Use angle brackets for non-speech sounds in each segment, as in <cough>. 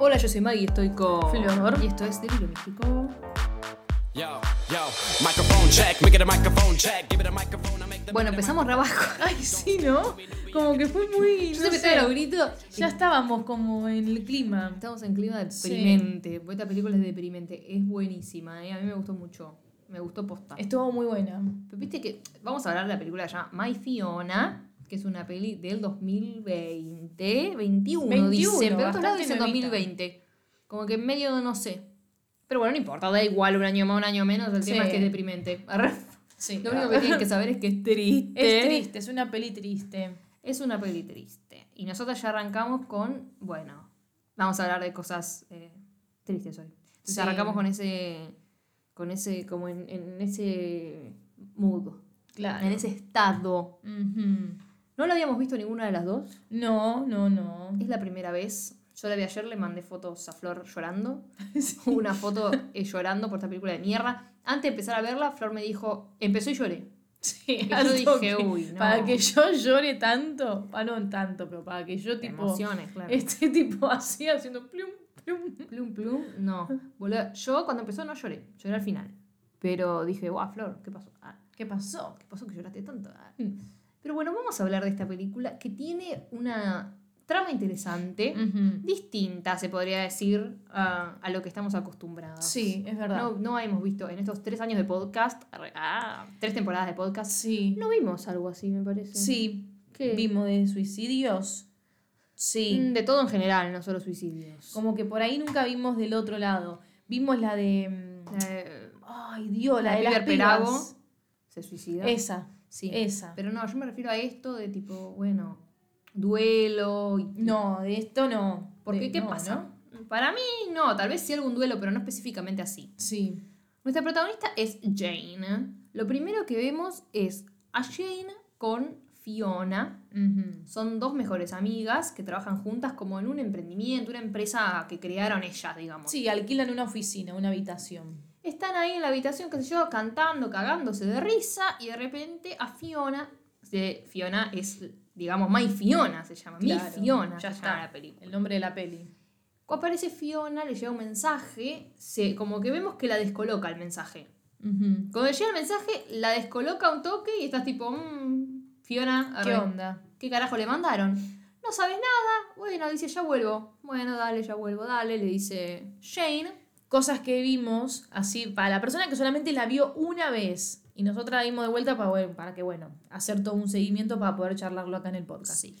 Hola, yo soy Maggie y estoy con Flor. Y esto es Delirio Místico. Bueno, empezamos re abajo. Ay, sí, ¿no? Como que fue muy. Yo no sé, te lo grito. Ya estábamos como en el clima. Estamos en clima deprimente. porque Esta película es deprimente. Es buenísima, ¿eh? A mí me gustó mucho. Me gustó posta. Estuvo muy buena. Pero viste que vamos a hablar de la película llama My Fiona, que es una peli del 2020, 21, 21, dicen, pero todos lados dicen nuevita. 2020. Como que en medio no sé. Pero bueno, no importa, da igual un año más, un año menos, el Sí. tema es que es deprimente. Sí. Lo único que tienen que saber es que es triste. Es triste, es una peli triste. Es una peli triste. Y nosotros ya arrancamos con, bueno, vamos a hablar de cosas eh, tristes hoy. Entonces Sí. arrancamos con ese, con ese, como en, en ese mood, Claro. en ese estado. Ujú. No lo habíamos visto ninguna de las dos. No, no, no. Es la primera vez. Yo la vi ayer, le mandé fotos a Flor llorando. <laughs> Una foto eh, llorando por esta película de mierda. Antes de empezar a verla, Flor me dijo, empezó y lloré. Sí, yo al dije, toque. uy, no. Para que yo llore tanto, para no tanto, pero para que yo tipo emociones, claro. este tipo así haciendo plum plum. Plum, plum, no. Boluda, Yo cuando empezó no lloré, lloré al final. Pero dije, guau, Flor, ¿qué pasó? Ah, ¿Qué pasó? ¿Qué pasó que lloraste tanto? Ah. Mm. Pero bueno, vamos a hablar de esta película que tiene una trama interesante, distinta, se podría decir, a, a lo que estamos acostumbrados. Sí, es verdad. No, no hemos visto en estos tres años de podcast, ah, tres temporadas de podcast, Sí. no vimos algo así, me parece. Sí. ¿Qué? Vimos de suicidios. Sí. Mm, De todo en general, no solo suicidios. Como que por ahí nunca vimos del otro lado. Vimos la de. mm, Ay, Dios, la, la de de las Perago. se suicida. Esa. Sí. Esa. Pero no, yo me refiero a esto de tipo, bueno, duelo. y- No, de esto no. Porque, De- ¿qué no, pasa? ¿no? Para mí, no, tal vez sí algún duelo, pero no específicamente así. Sí. Nuestra protagonista es Jane. Lo primero que vemos es a Jane con Fiona. Son dos mejores amigas que trabajan juntas como en un emprendimiento, una empresa que crearon ellas, digamos. Sí, alquilan una oficina, una habitación. Están ahí en la habitación, qué sé yo, cantando, cagándose de risa, y de repente a Fiona, de Fiona es, digamos, My Fiona se llama, Claro, Mi Fiona ya se está. llama la película. El nombre de la peli. Cuando aparece Fiona, le llega un mensaje, se, como que vemos que la descoloca el mensaje. Ujú. Cuando le llega el mensaje, la descoloca un toque y estás tipo, "Mm, Fiona, ¿Qué onda? ¿qué carajo le mandaron? No sabes nada, bueno, dice, ya vuelvo. Bueno, dale, ya vuelvo, dale, le dice Jane. Cosas que vimos, así, para la persona que solamente la vio una vez. Y nosotros la vimos de vuelta para, bueno, para que, bueno, hacer todo un seguimiento para poder charlarlo acá en el podcast. Sí.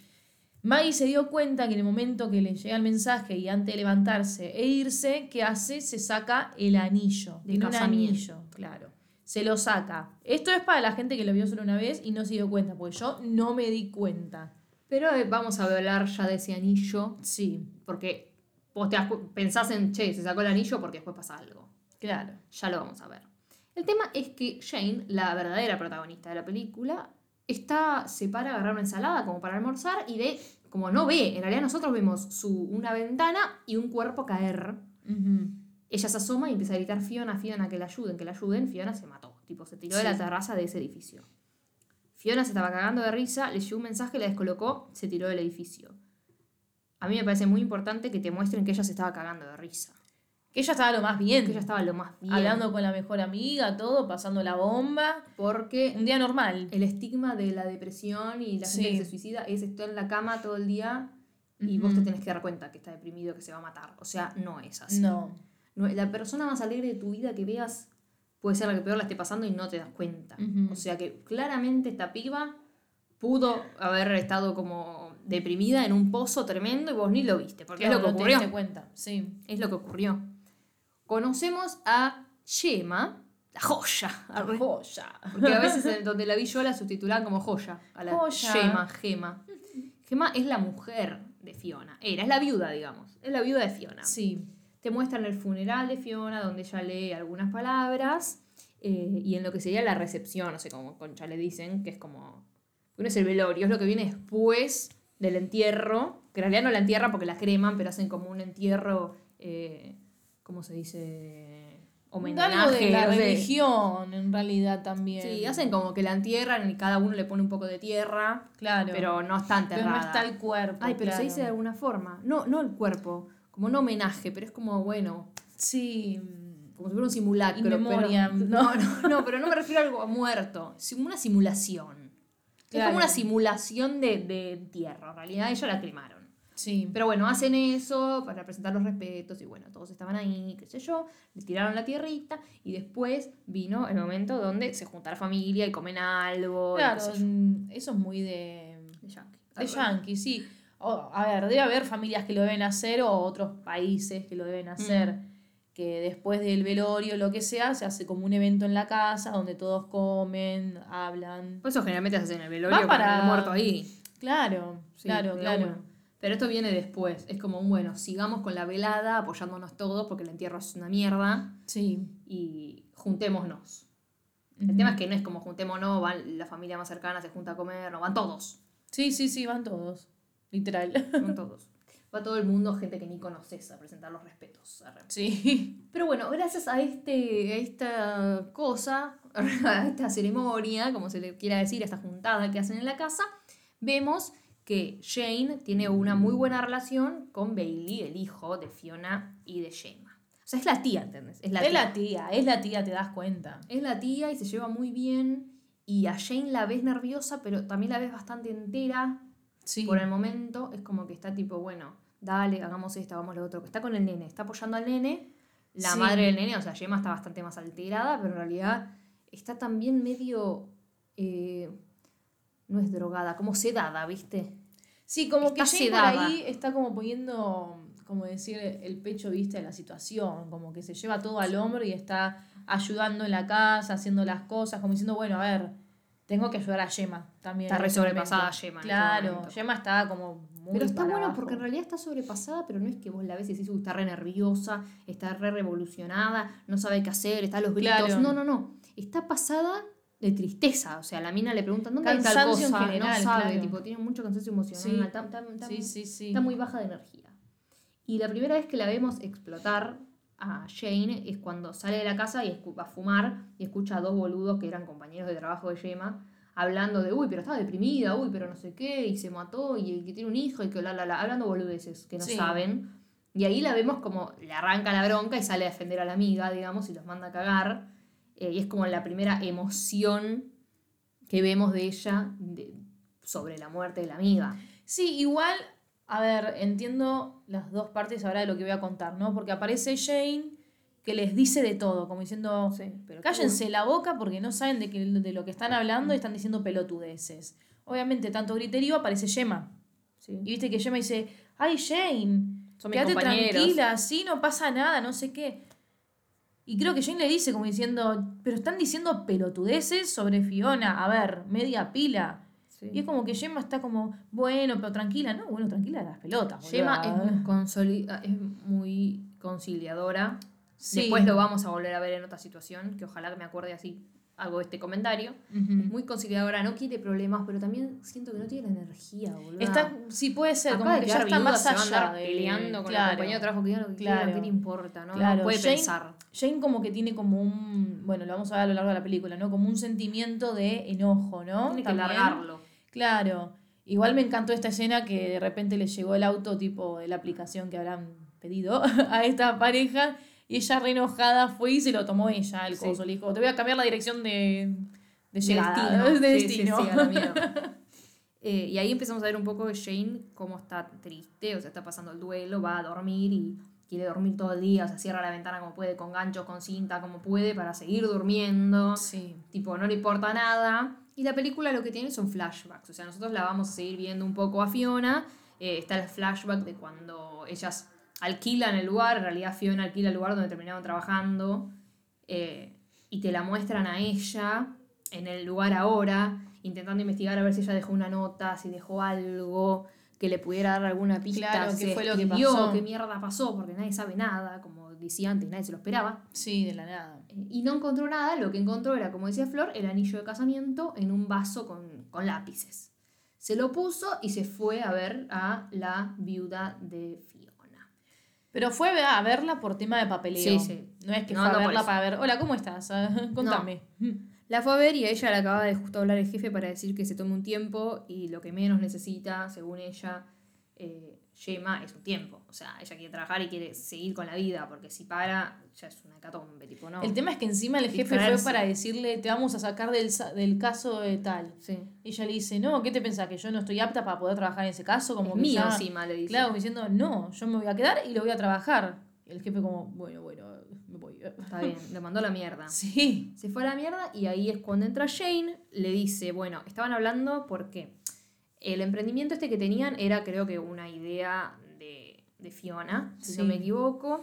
Maggie se dio cuenta que en el momento que le llega el mensaje y antes de levantarse e irse, ¿qué hace? Se saca el anillo. De Tiene un anillo, claro. Se lo saca. Esto es para la gente que lo vio solo una vez y no se dio cuenta, porque yo no me di cuenta. Pero eh, vamos a hablar ya de ese anillo, Sí, porque vos te das cu- pensás en, che, se sacó el anillo porque después pasa algo. claro. Ya lo vamos a ver. El tema es que Jane, la verdadera protagonista de la película, está, se para a agarrar una ensalada como para almorzar y ve, como no ve, en realidad nosotros vemos su, una ventana y un cuerpo caer. Ella se asoma y empieza a gritar Fiona, Fiona, que la ayuden, que la ayuden. Fiona se mató, tipo, se tiró de la terraza de ese edificio. Fiona se estaba cagando de risa, le llegó un mensaje, la descolocó, se tiró del edificio. A mí me parece muy importante que te muestren que ella se estaba cagando de risa. Que ella estaba lo más bien. Que ella estaba lo más bien. Hablando con la mejor amiga, todo, pasando la bomba. Porque Un día normal. el estigma de la depresión y la gente Sí. que se suicida es estar en la cama todo el día y vos te tenés que dar cuenta que está deprimido, que se va a matar. O sea, no es así. No. No, La persona más alegre de tu vida que veas puede ser la que peor la esté pasando y no te das cuenta. O sea que claramente esta piba pudo haber estado como deprimida en un pozo tremendo y vos ni lo viste, porque es lo que no te ocurrió. cuenta. Sí. Es lo que ocurrió. Conocemos a Shema, la joya. arre. Joya. Porque a veces <laughs> en donde la vi yo la subtitulaban como joya. A la Joya. Gema, Gema. Gema es la mujer de Fiona. Era, es la viuda, digamos. Es la viuda de Fiona. Sí. Te muestran el funeral de Fiona, donde ella lee algunas palabras. eh, y en lo que sería la recepción, no sé cómo concha le dicen, que es como. No es el velorio, es lo que viene después del entierro. Que en realidad no la entierran porque la creman, pero hacen como un entierro. eh, ¿Cómo se dice? Homenaje. Algo de la no sé. religión, en realidad también. Sí, hacen como que la entierran y cada uno le pone un poco de tierra, Claro. pero no está Pero enterrada. no está el cuerpo. Ay, pero se dice de alguna forma. No, no el cuerpo. como un homenaje, pero es como, bueno, Sí. como si fuera un simulacro. Pero, <laughs> no, no, no, pero no me refiero a algo muerto, es como una simulación. Es como una simulación de, de entierro, en realidad ella la cremaron. Sí. Pero bueno, hacen eso para presentar los respetos y bueno, todos estaban ahí, qué sé yo, le tiraron la tierrita y después vino el momento donde se junta la familia y comen algo. Claro, mm, eso es muy de, De yankee. de yankee, sí. O, a ver, debe haber familias que lo deben hacer o otros países que lo deben hacer. Mm. Que después del velorio, lo que sea, se hace como un evento en la casa donde todos comen, hablan. Por eso generalmente se hace en el velorio Va para- el muerto ahí. Claro, Sí, claro, claro. Pero esto viene después. Es como, un, bueno, sigamos con la velada, apoyándonos todos porque el entierro es una mierda Sí. y juntémonos. El tema es que no es como juntémonos, van la familia más cercana, se junta a comer, no, van todos. Sí, sí, sí, van todos. Literal. Van todos. <laughs> Va todo el mundo, gente que ni conoces, a presentar los respetos. Sí. Pero bueno, gracias a, este, a esta cosa, <laughs> a esta ceremonia, como se le quiera decir, a esta juntada que hacen en la casa, vemos que Jane tiene una muy buena relación con Bailey, el hijo de Fiona y de Gemma. O sea, es la tía, ¿entendés? Es la es tía. la tía, es la tía, te das cuenta. Es la tía y se lleva muy bien. Y a Jane la ves nerviosa, pero también la ves bastante entera Sí. por el momento. Es como que está tipo, bueno, dale, hagamos esto, hagamos lo otro. Que está con el nene, está apoyando al nene. La Sí. madre del nene, o sea, Gemma está bastante más alterada, pero en realidad está también medio. eh, no es drogada, como sedada, ¿viste? Sí, como que por sedada. ahí está como poniendo, como decir, el pecho, viste, a la situación, como que se lleva todo al hombro y está ayudando en la casa, haciendo las cosas, como diciendo, bueno, a ver, tengo que ayudar a Gemma también. Está en re este sobrepasada en este Claro, momento. Gemma está como muy Pero está para bueno abajo. porque en realidad está sobrepasada, pero no es que vos la ves y decís, "Uy, está re nerviosa, está re revolucionada, no sabe qué hacer, está a los gritos. Claro. No, no, no. Está pasada de tristeza. O sea, la mina le preguntan, ¿dónde hay tal cosa? general, no sabe, claro. tipo, tiene mucho cansancio emocional, Sí. está, está- está- Sí, sí, sí. está muy baja de energía. Y la primera vez que la vemos explotar a Jane es cuando sale de la casa y va a fumar y escucha a dos boludos que eran compañeros de trabajo de Gemma hablando de, uy, pero estaba deprimida, uy, pero no sé qué, y se mató, y que tiene un hijo, y que la, la, la, hablando boludeces que no Sí. saben. Y ahí la vemos como le arranca la bronca y sale a defender a la amiga, digamos, y los manda a cagar. Eh, y es como la primera emoción que vemos de ella de- sobre la muerte de la amiga. Sí, igual, a ver, entiendo las dos partes ahora de lo que voy a contar, ¿no? Porque aparece Jane que les dice de todo, como diciendo, Sí, pero cállense la boca porque no saben de, de lo que están hablando y están diciendo pelotudeces. Obviamente, tanto griterío aparece Gemma. Sí. Y viste que Gemma dice, ay Jane, Son quédate compañeros". tranquila, sí, no pasa nada, no sé qué. Y creo que Jane le dice como diciendo, pero están diciendo pelotudeces sobre Fiona, a ver, media pila. Sí. Y es como que Gemma está como, bueno, pero tranquila, no, bueno, tranquila de las pelotas. Gemma es muy, consoli- es muy conciliadora. Sí. Después lo vamos a volver a ver en otra situación, que ojalá que me acuerde así, hago este comentario. Es muy conciliadora, no quiere problemas, pero también siento que no tiene la energía, boludo. Está, sí, puede ser, como que ya está más allá de- peleando con claro. la compañía de trabajo que diga lo que Claro. quiera, ¿qué le importa? ¿no? Claro, No puede Jane- pensar. Jane como que tiene como un, bueno, lo vamos a ver a lo largo de la película, ¿no? Como un sentimiento de enojo, ¿no? Tiene que También. largarlo. Claro. Igual me encantó esta escena que de repente le llegó el auto tipo de la aplicación que habrán pedido <laughs> a esta pareja y ella re enojada fue y se lo tomó ella, el Sí. coso. Le dijo, te voy a cambiar la dirección de, de llegada, destino. <laughs> de Sí, sí, destino. sí, a la mierda. <laughs> Eh, y ahí empezamos a ver un poco de Jane cómo está triste, o sea, está pasando el duelo, va a dormir y quiere dormir todo el día, o sea, cierra la ventana como puede, con ganchos, con cinta, como puede, para seguir durmiendo. Sí. Tipo, no le importa nada. Y la película lo que tiene son flashbacks, o sea, nosotros la vamos a seguir viendo un poco a Fiona. Eh, está el flashback de cuando ellas alquilan el lugar, en realidad Fiona alquila el lugar donde terminaron trabajando, eh, y te la muestran a ella en el lugar ahora, intentando investigar a ver si ella dejó una nota, si dejó algo que le pudiera dar alguna pista, Claro, qué fue lo que pasó. qué mierda pasó, porque nadie sabe nada, como decía antes, nadie se lo esperaba. Sí, de la nada. Eh, Y no encontró nada, lo que encontró era, como decía Flor, el anillo de casamiento en un vaso con, con lápices. Se lo puso y se fue a ver a la viuda de Fiona. Pero fue a verla por tema de papeleo. Sí, sí. No es que No, fue a no verla para ver, hola, ¿cómo estás? <laughs> Contame. La fue a ver y a ella le acaba de justo hablar el jefe para decir que se tome un tiempo y lo que menos necesita, según ella, eh, Gemma es un tiempo. O sea, ella quiere trabajar y quiere seguir con la vida, porque si para, ya es una hecatombe, tipo, no. El tema es que encima el jefe fue para decirle, te vamos a sacar del, del caso de tal. Sí. Y ella le dice, no, ¿qué te pensás? ¿Que yo no estoy apta para poder trabajar en ese caso? Como Es mío encima, le dice. Claro, diciendo, no, yo me voy a quedar y lo voy a trabajar. Y el jefe como, bueno, bueno, me voy. Está bien, le mandó la mierda. <laughs> Sí. Se fue a la mierda y ahí es cuando entra Jane, le dice, bueno, estaban hablando porque el emprendimiento este que tenían era creo que una idea de, de Fiona, si no me equivoco,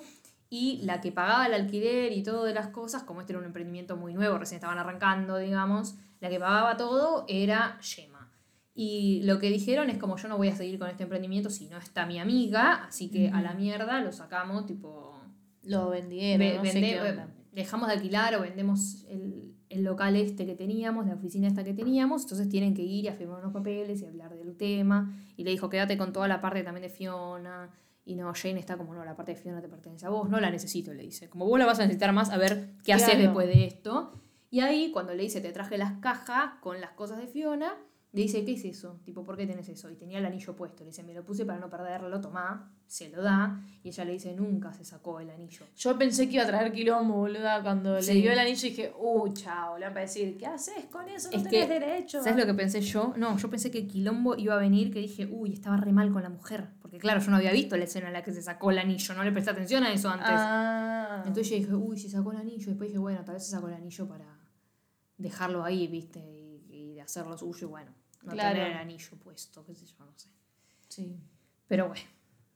y la que pagaba el alquiler y todo de las cosas, como este era un emprendimiento muy nuevo, recién estaban arrancando, digamos, la que pagaba todo era Gemma. Y lo que dijeron es como yo no voy a seguir con este emprendimiento si no está mi amiga, así que a la mierda lo sacamos, tipo, Lo vendieron, Ve- no sé vende- qué onda. dejamos de alquilar o vendemos el, el local este que teníamos, la oficina esta que teníamos, entonces tienen que ir y a firmar unos papeles y hablar del tema. Y le dijo, quédate con toda la parte también de Fiona. Y no, Jane está como, no, la parte de Fiona te pertenece a vos, no la necesito, le dice. Como vos la vas a necesitar más, a ver qué haces después de esto. Y ahí, cuando le dice, te traje las cajas con las cosas de Fiona, le dice, ¿qué es eso? Tipo, ¿por qué tenés eso? Y tenía el anillo puesto. Le dice, me lo puse para no perderlo, tomá. Se lo da. Y ella le dice, nunca se sacó el anillo. Yo pensé que iba a traer quilombo, boluda. Cuando Sí. le dio el anillo dije, uh, chao, le va a decir, ¿qué haces con eso? No Es tenés que, derecho. ¿Sabes lo que pensé yo? No, yo pensé que quilombo iba a venir, que dije, uy, estaba re mal con la mujer. Porque claro, yo no había visto la escena en la que se sacó el anillo, no le presté atención a eso antes. Ah. Entonces yo dije, uy, se sacó el anillo. Después dije, bueno, tal vez se sacó el anillo para dejarlo ahí, viste, y, y de hacer lo suyo, y bueno, no Claro. tener el anillo puesto, qué sé yo, no sé. Sí. Pero bueno,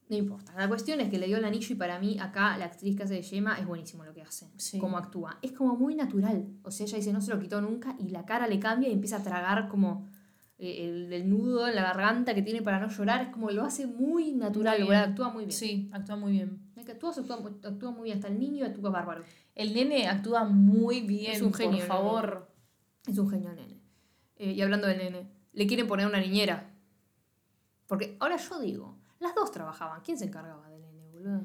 no importa. La cuestión es que le dio el anillo y para mí acá la actriz que hace de Gemma es buenísimo lo que hace. Sí. Cómo actúa. Es como muy natural. O sea, ella dice no se lo quitó nunca y la cara le cambia y empieza a tragar como eh, el, el nudo en la garganta que tiene para no llorar. Es como lo hace muy natural. Muy. Actúa muy bien. Sí, actúa muy bien. Es que actúa, actúa, actúa muy bien. Hasta el niño actúa bárbaro. El nene actúa muy bien, Es un genio, por favor. Es un genio el nene. Eh, y hablando del nene, le quieren poner una niñera. Porque ahora yo digo, las dos trabajaban. ¿Quién se encargaba del nene, boludo?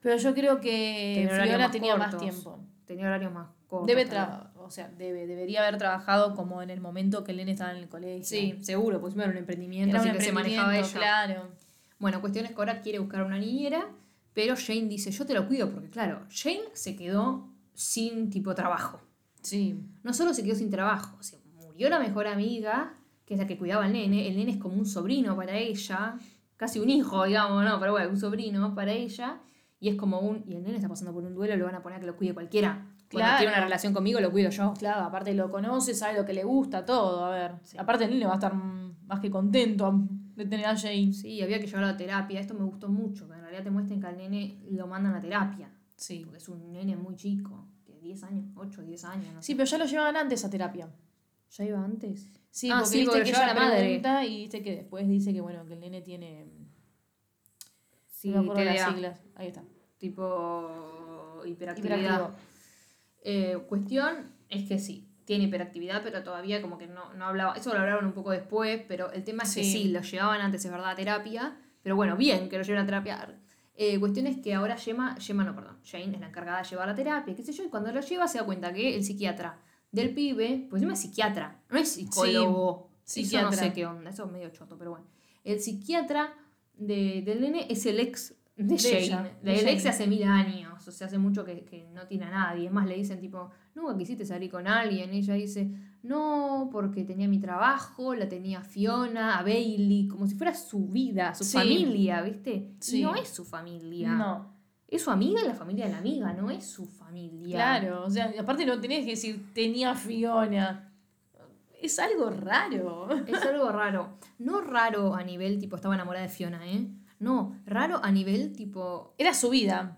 Pero yo creo que Fiona más tenía más tiempo. Tenía horarios más cortos. Debe tra o sea, debe, debería haber trabajado como en el momento que el nene estaba en el colegio. Sí, seguro, pues era un emprendimiento, era un que se manejaba ella. claro. Bueno, cuestión es que ahora quiere buscar una niñera, pero Jane dice, yo te lo cuido, porque claro, Jane se quedó sin tipo trabajo. Sí. No solo se quedó sin trabajo, se murió la mejor amiga, que es la que cuidaba al nene. El nene es como un sobrino para ella, casi un hijo, digamos, no, pero bueno, un sobrino para ella. Y es como un. Y el nene está pasando por un duelo, lo van a poner a que lo cuide cualquiera. Cuando Claro. tiene una relación conmigo, lo cuido yo. Claro, aparte lo conoce, sabe lo que le gusta, todo, a ver. Aparte el nene va a estar más que contento de tener a Jane. Sí, había que llevarlo a terapia. Esto me gustó mucho, que en realidad te muestren que al nene lo mandan a terapia. Sí. Porque es un nene muy chico, de 10 años, 8, 10 años. No sé. Sí, pero ya lo llevaban antes a terapia. ¿Ya iba antes? Sí, Ah, porque sí, viste porque que ella la madre. y viste que después dice que bueno, que el nene tiene Sí, no me acuerdo las TDA, siglas. Ahí está. tipo hiperactividad. Hiperactivo. Eh, cuestión es que sí, tiene hiperactividad, pero todavía como que no, no hablaba. Eso lo hablaron un poco después, pero el tema es que Sí. lo llevaban antes, es verdad, a terapia. Pero bueno, bien que lo lleven a terapia. Eh, cuestión es que ahora Gemma, Gemma no, perdón, Jane es la encargada de llevar a terapia, qué sé yo, y cuando lo lleva se da cuenta que el psiquiatra del pibe, pues encima es psiquiatra, no es psicólogo. Sí, Eso no psiquiatra. sé qué onda, eso es medio choto, pero bueno. El psiquiatra de- del nene es el ex de, Jane. ella, de el ex Jane. hace mil años, o sea, hace mucho que, que no tiene a nadie. Es más, le dicen tipo, nunca quisiste salir con alguien. Ella dice, no, porque tenía mi trabajo, la tenía Fiona, a Bailey, como si fuera su vida, su Sí. familia, ¿viste? Sí. Y no es su familia. No. Es su amiga y la familia de la amiga, no es su familia. Claro, o sea, aparte no tenés que decir tenía Fiona. Es algo raro. Es algo raro. No raro a nivel tipo estaba enamorada de Fiona, ¿eh? No, raro a nivel tipo Era su vida.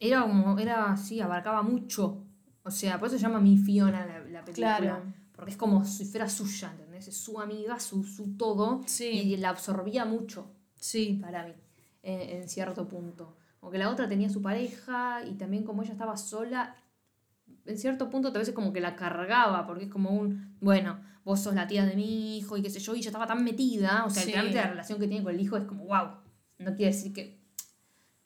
era como, era así, abarcaba mucho. O sea, por eso se llama Mi Fiona la, la película. Claro. Porque es como si fuera suya, ¿entendés? Es su amiga, su, su todo. Sí. Y la absorbía mucho Sí. para mí, en, en cierto punto. Como que la otra tenía su pareja y también como ella estaba sola, en cierto punto tal vez es como que la cargaba, porque es como un, bueno, vos sos la tía de mi hijo y qué sé yo, y ella estaba tan metida, o sea, Sí. la relación que tiene con el hijo es como, wow, no quiere decir que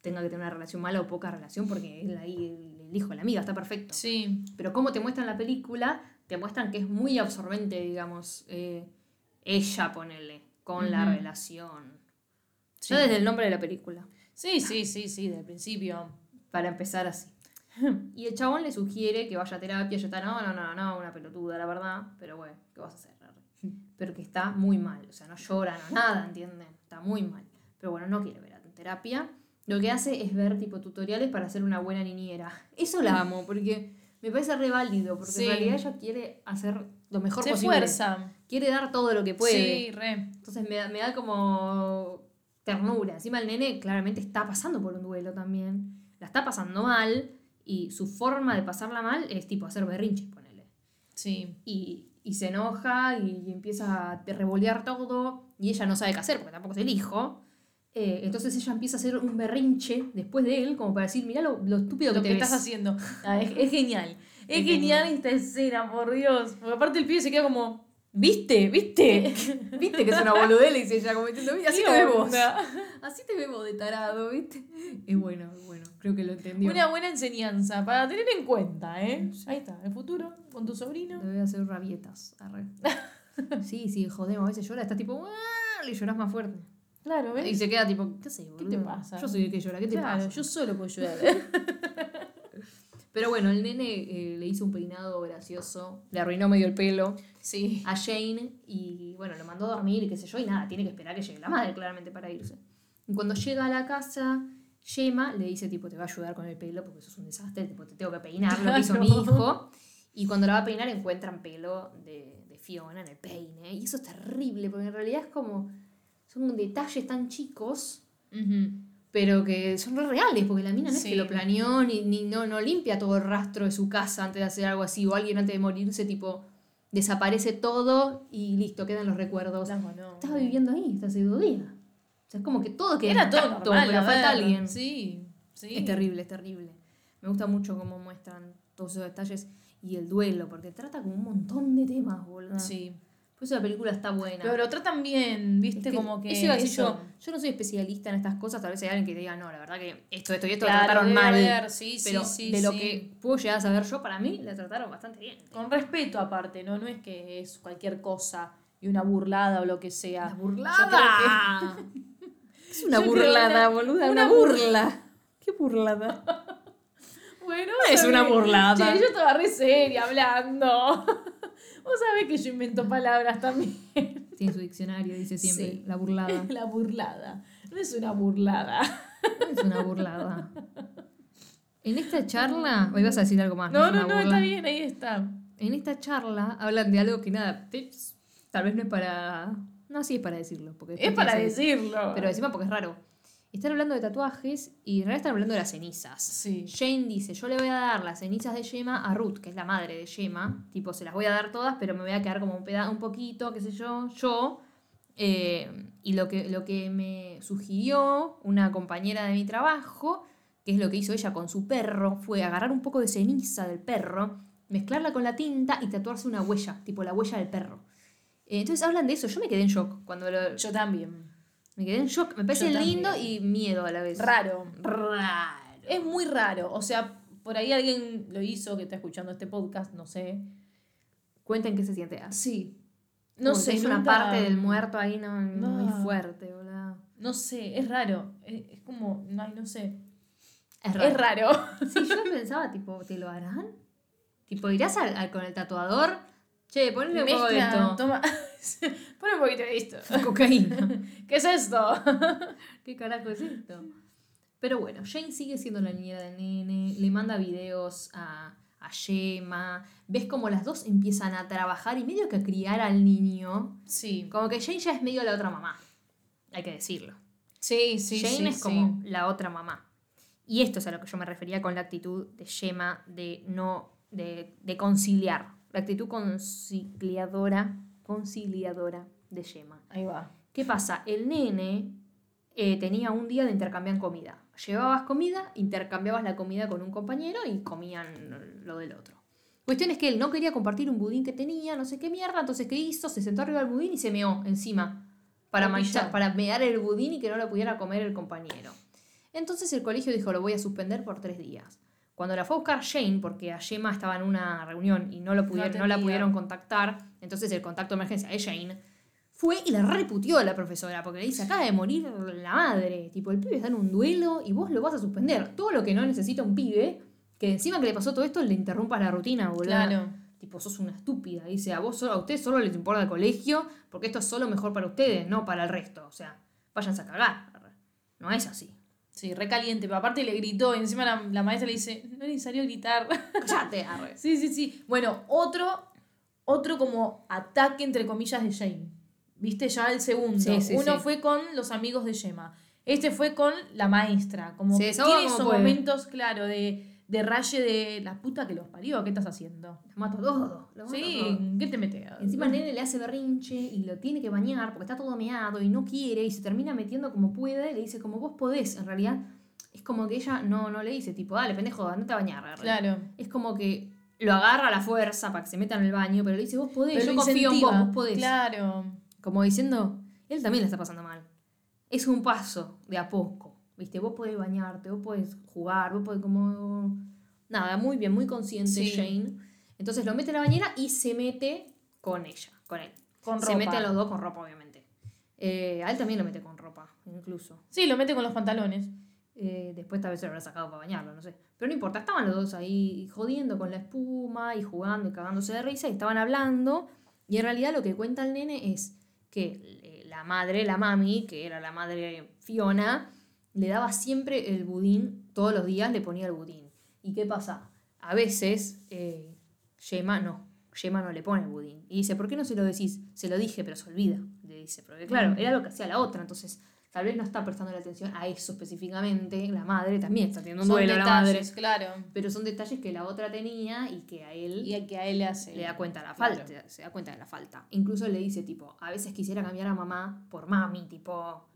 tenga que tener una relación mala o poca relación, porque él ahí, el, hijo la amiga, está perfecto. Sí. Pero como te muestran la película, te muestran que es muy absorbente, digamos, eh, ella, ponele, con la relación Sí. Ya desde el nombre de la película. Sí, sí, sí, sí, del principio. Para empezar así. <laughs> Y el chabón le sugiere que vaya a terapia. Ella está, no, no, no, no, una pelotuda, la verdad. Pero bueno, ¿qué vas a hacer? <laughs> Pero que está muy mal. O sea, no llora, no nada, ¿entienden? Está muy mal. Pero bueno, no quiere ver a terapia. Lo que hace es ver tipo tutoriales para ser una buena niñera. Eso la amo, porque me parece re válido. Porque Sí. en realidad ella quiere hacer lo mejor Se posible. esfuerza. Quiere dar todo lo que puede. Sí, re. Entonces me me da como ternura. Encima el nene claramente está pasando por un duelo también. La está pasando mal y su forma de pasarla mal es tipo hacer berrinches, ponele. Sí. Y, y se enoja y, empieza a revolear todo y ella no sabe qué hacer porque tampoco es el hijo. Eh, entonces ella empieza a hacer un berrinche después de él como para decir, mirá lo, lo estúpido Lo que que te estás ves". haciendo. Ah, es, es genial. Es, Es genial esta escena, por Dios. Porque aparte el pibe se queda como, ¿viste? ¿Viste? <laughs> Viste que es una boludez, le dice ella como diciendo, así ¿Qué te onda? Así te vemos de tarado, ¿viste? Es bueno, es bueno. Creo que lo entendió. Una buena enseñanza para tener en cuenta, ¿eh? Ahí está, el futuro con tu sobrino. A hacer rabietas. arre. <laughs> Sí, sí, jodemos. A veces llora, estás tipo, "Ah", le lloras más fuerte. Claro, Y ¿ves? se queda tipo, ¿qué sé, ¿Qué te pasa? Yo soy el que llora, ¿qué te Claro, pasa? yo solo puedo <laughs> llorar. Pero bueno, el nene eh, le hizo un peinado gracioso, le arruinó medio el pelo sí. a Jane y bueno, lo mandó a dormir y qué sé yo, y nada, tiene que esperar que llegue la madre claramente para irse. Y cuando llega a la casa, Gemma le dice tipo, te va a ayudar con el pelo porque eso es un desastre, tipo, te tengo que peinar, lo que hizo mi hijo. Y cuando la va a peinar encuentran pelo de, de Fiona en el peine. Y eso es terrible, porque en realidad es como, son detalles tan chicos pero que son re reales, porque la mina no es que lo planeó, ni, ni no, no limpia todo el rastro de su casa antes de hacer algo así, o alguien antes de morirse, tipo, desaparece todo y listo, quedan los recuerdos. No, no. Estaba viviendo ahí hasta hace dos días. O sea, es como que todo queda Era todo normal, pero falta alguien. Sí, sí. Es terrible, es terrible. Me gusta mucho cómo muestran todos esos detalles y el duelo, porque trata como un montón de temas, boludo. Sí. Por eso la película está buena. Pero lo tratan bien, viste, Es que como que. eso iba a decir eso. yo, yo no soy especialista en estas cosas, tal vez hay alguien que te diga, no, la verdad que esto, esto y esto Claro, lo trataron mal. haber, sí, sí, pero sí, de lo sí. que puedo llegar a saber yo, para mí la trataron bastante bien. Con respeto aparte, ¿no? No es que es cualquier cosa y una burlada o lo que sea. ¡La burlada! <laughs> es una Yo burlada, boluda, una una burla. ¿Qué burlada? <laughs> Bueno, Es una burlada. Che, yo estaba re seria hablando. Vos sabés que yo invento palabras también. Tiene su diccionario, dice siempre, Sí. la burlada. <laughs> La burlada. No es una burlada. Es una burlada. En esta charla, hoy vas a decir algo más. No, no, no, está bien, ahí está. En esta charla hablan de algo que nada, tips, tal vez no es para... No, sí es para decirlo. Porque Es para decirlo. Pero encima porque es raro. Están hablando de tatuajes y en realidad están hablando de las cenizas. Sí. Jane dice, yo le voy a dar las cenizas de Gemma a Ruth, que es la madre de Gemma. Tipo, se las voy a dar todas, pero me voy a quedar como un, peda un poquito, qué sé yo, yo. Eh, y lo que, lo que me sugirió una compañera de mi trabajo, que es lo que hizo ella con su perro, fue agarrar un poco de ceniza del perro, mezclarla con la tinta y tatuarse una huella, tipo la huella del perro. Eh, entonces hablan de eso. Yo me quedé en shock cuando lo, Yo también. Me quedé en shock. Me parece Yo lindo también. y miedo a la vez. Raro. Raro. Es muy raro. O sea, por ahí alguien lo hizo que está escuchando este podcast, no sé. Cuenten qué se siente. Ah, Sí. No como sé. Es una parte del muerto ahí no, No. muy fuerte, boludo. No sé, es raro. Es, es como, ay, no sé. Es Es raro. <laughs> Sí, yo pensaba, tipo, ¿te lo harán? Tipo, irás al, al- con el tatuador. Che, ponle un poco de esto. toma. <laughs> Pon un poquito de esto. <laughs> Cocaína. <laughs> ¿Qué es esto? ¿Qué carajo es esto? Pero bueno, Jane sigue siendo la niñera del nene, le manda videos a, a Gemma, ves como las dos empiezan a trabajar y medio que a criar al niño. Sí. Como que Jane ya es medio la otra mamá, hay que decirlo. Sí, sí, Jane sí, es sí. como la otra mamá. Y esto es a lo que yo me refería con la actitud de Gemma de no, de, de conciliar. La actitud conciliadora, conciliadora de Gemma. Ahí va. ¿Qué pasa? El nene eh, tenía un día de intercambiar comida. Llevabas comida, intercambiabas la comida con un compañero y comían lo del otro. Cuestión es que él no quería compartir un budín que tenía, no sé qué mierda, entonces ¿qué hizo? Se sentó arriba del budín y se meó encima para, manchar, para mear el budín y que no lo pudiera comer el compañero. Entonces el colegio dijo, lo voy a suspender por tres días. Cuando la fue a buscar Jane, porque a Gemma estaba en una reunión y no, lo pudieron, no, la pudieron contactar, entonces el contacto de emergencia es Jane, fue y la reputió a la profesora, porque le dice, acaba de morir la madre. Tipo, el pibe está en un duelo y vos lo vas a suspender. Todo lo que no necesita un pibe, que encima que le pasó todo esto, le interrumpas la rutina, boludo. Claro. Tipo, sos una estúpida. Dice, a vos solo, a ustedes solo les importa el colegio, porque esto es solo mejor para ustedes, no para el resto. O sea, váyanse a cagar. No es así. Sí, recaliente. Pero aparte le gritó y encima la, la maestra le dice, no es necesario gritar. <laughs> Cállate, arre. sí, sí, sí. Bueno, otro, otro como ataque entre comillas de Jane. ¿Viste? Ya el segundo. Sí, sí, Uno sí. fue con los amigos de Gemma. Este fue con la maestra. Como que tiene esos puede. momentos, claro, de, de raye de la puta que los parió. ¿Qué estás haciendo? Lo mato todo. Mato todo. Sí, ¿qué te metes? Encima el nene le hace berrinche y lo tiene que bañar porque está todo meado y no quiere y se termina metiendo como puede. Le dice como vos podés. En realidad es como que ella no, no le dice tipo, dale pendejo, andate a bañar. arre". Claro. Es como que lo agarra a la fuerza para que se meta en el baño, pero le dice vos podés, Pero yo confío en vos, vos podés. Claro. Como diciendo, él también le está pasando mal. Es un paso de a poco. ¿Viste? Vos podés bañarte, vos podés jugar, vos podés como... Nada, muy bien, muy consciente Sí. Jane. Entonces lo mete en la bañera y se mete con ella, con él. Con se ropa. meten los dos con ropa, obviamente. Eh, a él también lo mete con ropa, incluso. Sí, lo mete con los pantalones. Eh, después tal vez se lo habrá sacado para bañarlo, no sé. Pero no importa, estaban los dos ahí jodiendo con la espuma y jugando y cagándose de risa y estaban hablando. Y en realidad lo que cuenta el nene es que eh, la madre, la mami, que era la madre Fiona, le daba siempre el budín, todos los días le ponía el budín. ¿Y qué pasa? A veces, eh, Gemma no, Gemma no le pone el budín. Y dice, ¿por qué no se lo decís? Se lo dije, pero se olvida. Le dice, porque claro, era lo que hacía la otra, entonces tal vez no está prestando la atención a eso específicamente. La madre también está teniendo un Son duelo, la madre. claro. Pero son detalles que la otra tenía y que a él Y a que a él le hace. le da cuenta de la Claro. falta, se da cuenta de la falta. Incluso le dice, tipo, a veces quisiera cambiar a mamá por mami, tipo,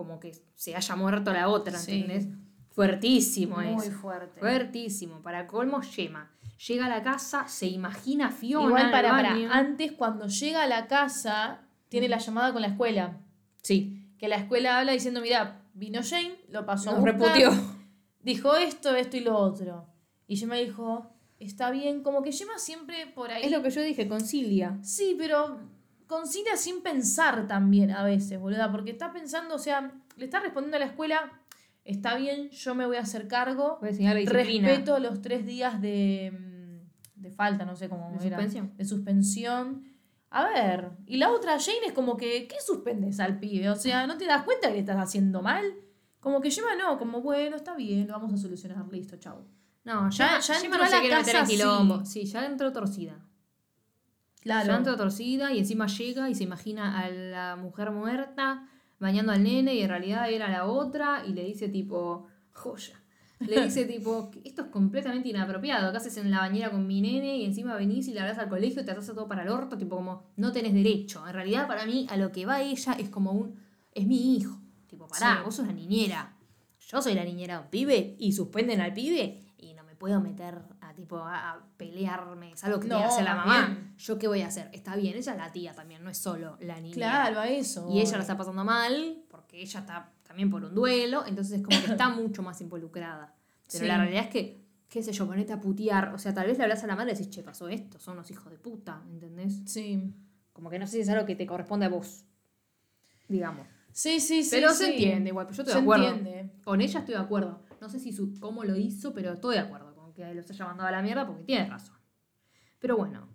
como que se haya muerto la otra, Sí. ¿entendés? Fuertísimo Muy eso. fuerte. Fuertísimo. Para colmo, Yema. Llega a la casa, se imagina a Fiona. Igual al para, para, antes cuando llega a la casa, tiene la llamada con la escuela. Sí, Que la escuela habla diciendo, mira, vino Jane, lo pasó a nos buscar, reputió. Dijo esto, esto y lo otro. Y Gemma dijo, está bien, como que Gemma siempre por ahí... Es lo que yo dije, concilia. Sí, pero concilia sin pensar también a veces, boluda, porque está pensando, o sea, le está respondiendo a la escuela, está bien, yo me voy a hacer cargo, Voy a la respeto los tres días de, mm, de falta, no sé cómo ¿De era, suspensión? de suspensión. A ver, y la otra Jane es como que, ¿qué suspendes al pibe? O sea, ¿no te das cuenta que le estás haciendo mal? Como que Gemma no, como bueno, está bien, lo vamos a solucionar, listo, chau. No, Ya- ya, entró no a la meter en. Sí, ya entró torcida. Claro. Entró torcida y encima llega y se imagina a la mujer muerta bañando al nene y en realidad era la otra y le dice tipo, joya. Le <laughs> dice tipo, esto es completamente inapropiado. ¿Qué haces en la bañera con mi nene y encima venís y la hablas al colegio, te haces todo para el orto? Tipo como, no tenés derecho. En realidad para mí a lo que va ella es como un, es mi hijo. Tipo, pará, Sí. vos sos la niñera. Yo soy la niñera de un pibe y suspenden al pibe y no me puedo meter tipo a, a pelearme. Es algo que No, tiene que hacer la mamá. bien. ¿Yo qué voy a hacer? Está bien, ella es la tía también, no es solo la niña. Claro, a eso. Y ella la está pasando mal porque ella está también por un duelo, entonces es como que está <coughs> mucho más involucrada. Pero Sí. la realidad es que, qué sé yo, ponete a putear. O sea, tal vez le hablas a la madre y decís, che, pasó esto, son unos hijos de puta, ¿entendés? Sí. Como que no sé si es algo que te corresponde a vos, digamos. Sí, sí, sí. pero sí. se entiende igual, pero yo estoy Se de acuerdo. entiende. Con ella estoy de acuerdo. No sé si su, cómo lo hizo, pero estoy de acuerdo con que los haya mandado a la mierda porque tiene razón. Pero bueno,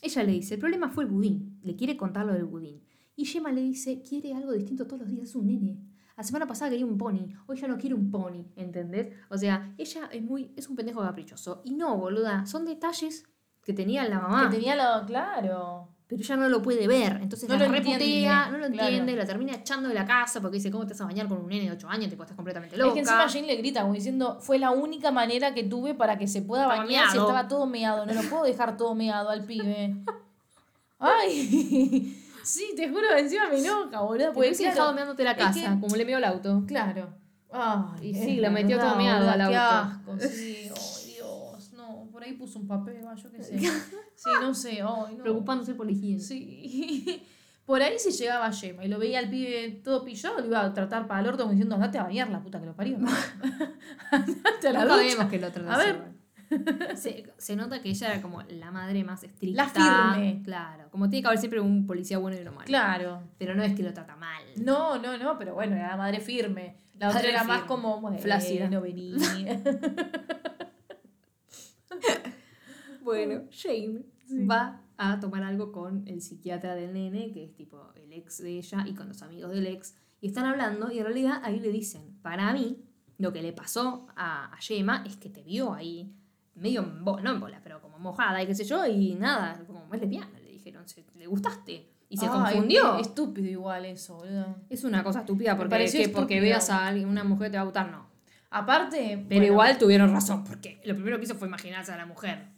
ella le dice, el problema fue el budín. Le quiere contar lo del budín. Y Gemma le dice, quiere algo distinto todos los días, es un nene. La semana pasada quería un pony, hoy ya no quiere un pony, ¿entendés? O sea, ella es muy, es un pendejo caprichoso. Y no, boluda, son detalles que tenía la mamá. Que tenía lo. Claro. Pero ella no lo puede ver, entonces No la lo reputea, entiende, no lo claro. entiende, la termina echando de la casa porque dice, ¿cómo te vas a bañar con un nene de 8 años? Tipo, estás completamente loca. Es que encima Jane le grita como diciendo, fue la única manera que tuve para que se pueda Estaba bañar si estaba todo meado. No lo puedo dejar todo meado al pibe. <laughs> Ay, sí, te juro, encima me enoja, boludo. Te Porque hubiese dejado meándote la es casa, que- como le meó el auto. Claro. Ay, Y sí, la metió todo meado al Qué auto. asco, sí. <laughs> Por ahí puso un papel, yo qué sé. <laughs> Sí, no sé. No. Preocupándose por la higiene. Sí. <laughs> Por ahí si llegaba Yema y lo veía al pibe todo pillado, lo iba a tratar para el orto como diciendo, andate a bañar la puta que lo parió. <laughs> andate a la No ducha. sabemos que lo trata A ver. Se, se nota que ella era como la madre más estricta. La firme. Claro. Como tiene que haber siempre un policía bueno y uno malo. Claro. Pero no es que lo trata mal. No, no, no, pero bueno, era la madre firme. La otra era más como, bueno, Flácida. no vení. <laughs> Bueno, Shane va a tomar algo con el psiquiatra del nene, que es tipo el ex de ella, y con los amigos del ex. Y están hablando, y en realidad ahí le dicen, para mí, lo que le pasó a, a Gemma es que te vio ahí, medio en no en bola, pero como mojada y qué sé yo, y nada, como es lesbiana, le dijeron, se- le gustaste. Y se confundió. qué Estúpido igual eso, boludo. Es una cosa estúpida porque, que porque veas a alguien, una mujer te va a gustar, no. Aparte, Pero bueno, igual tuvieron razón, porque lo primero que hizo fue imaginarse a la mujer.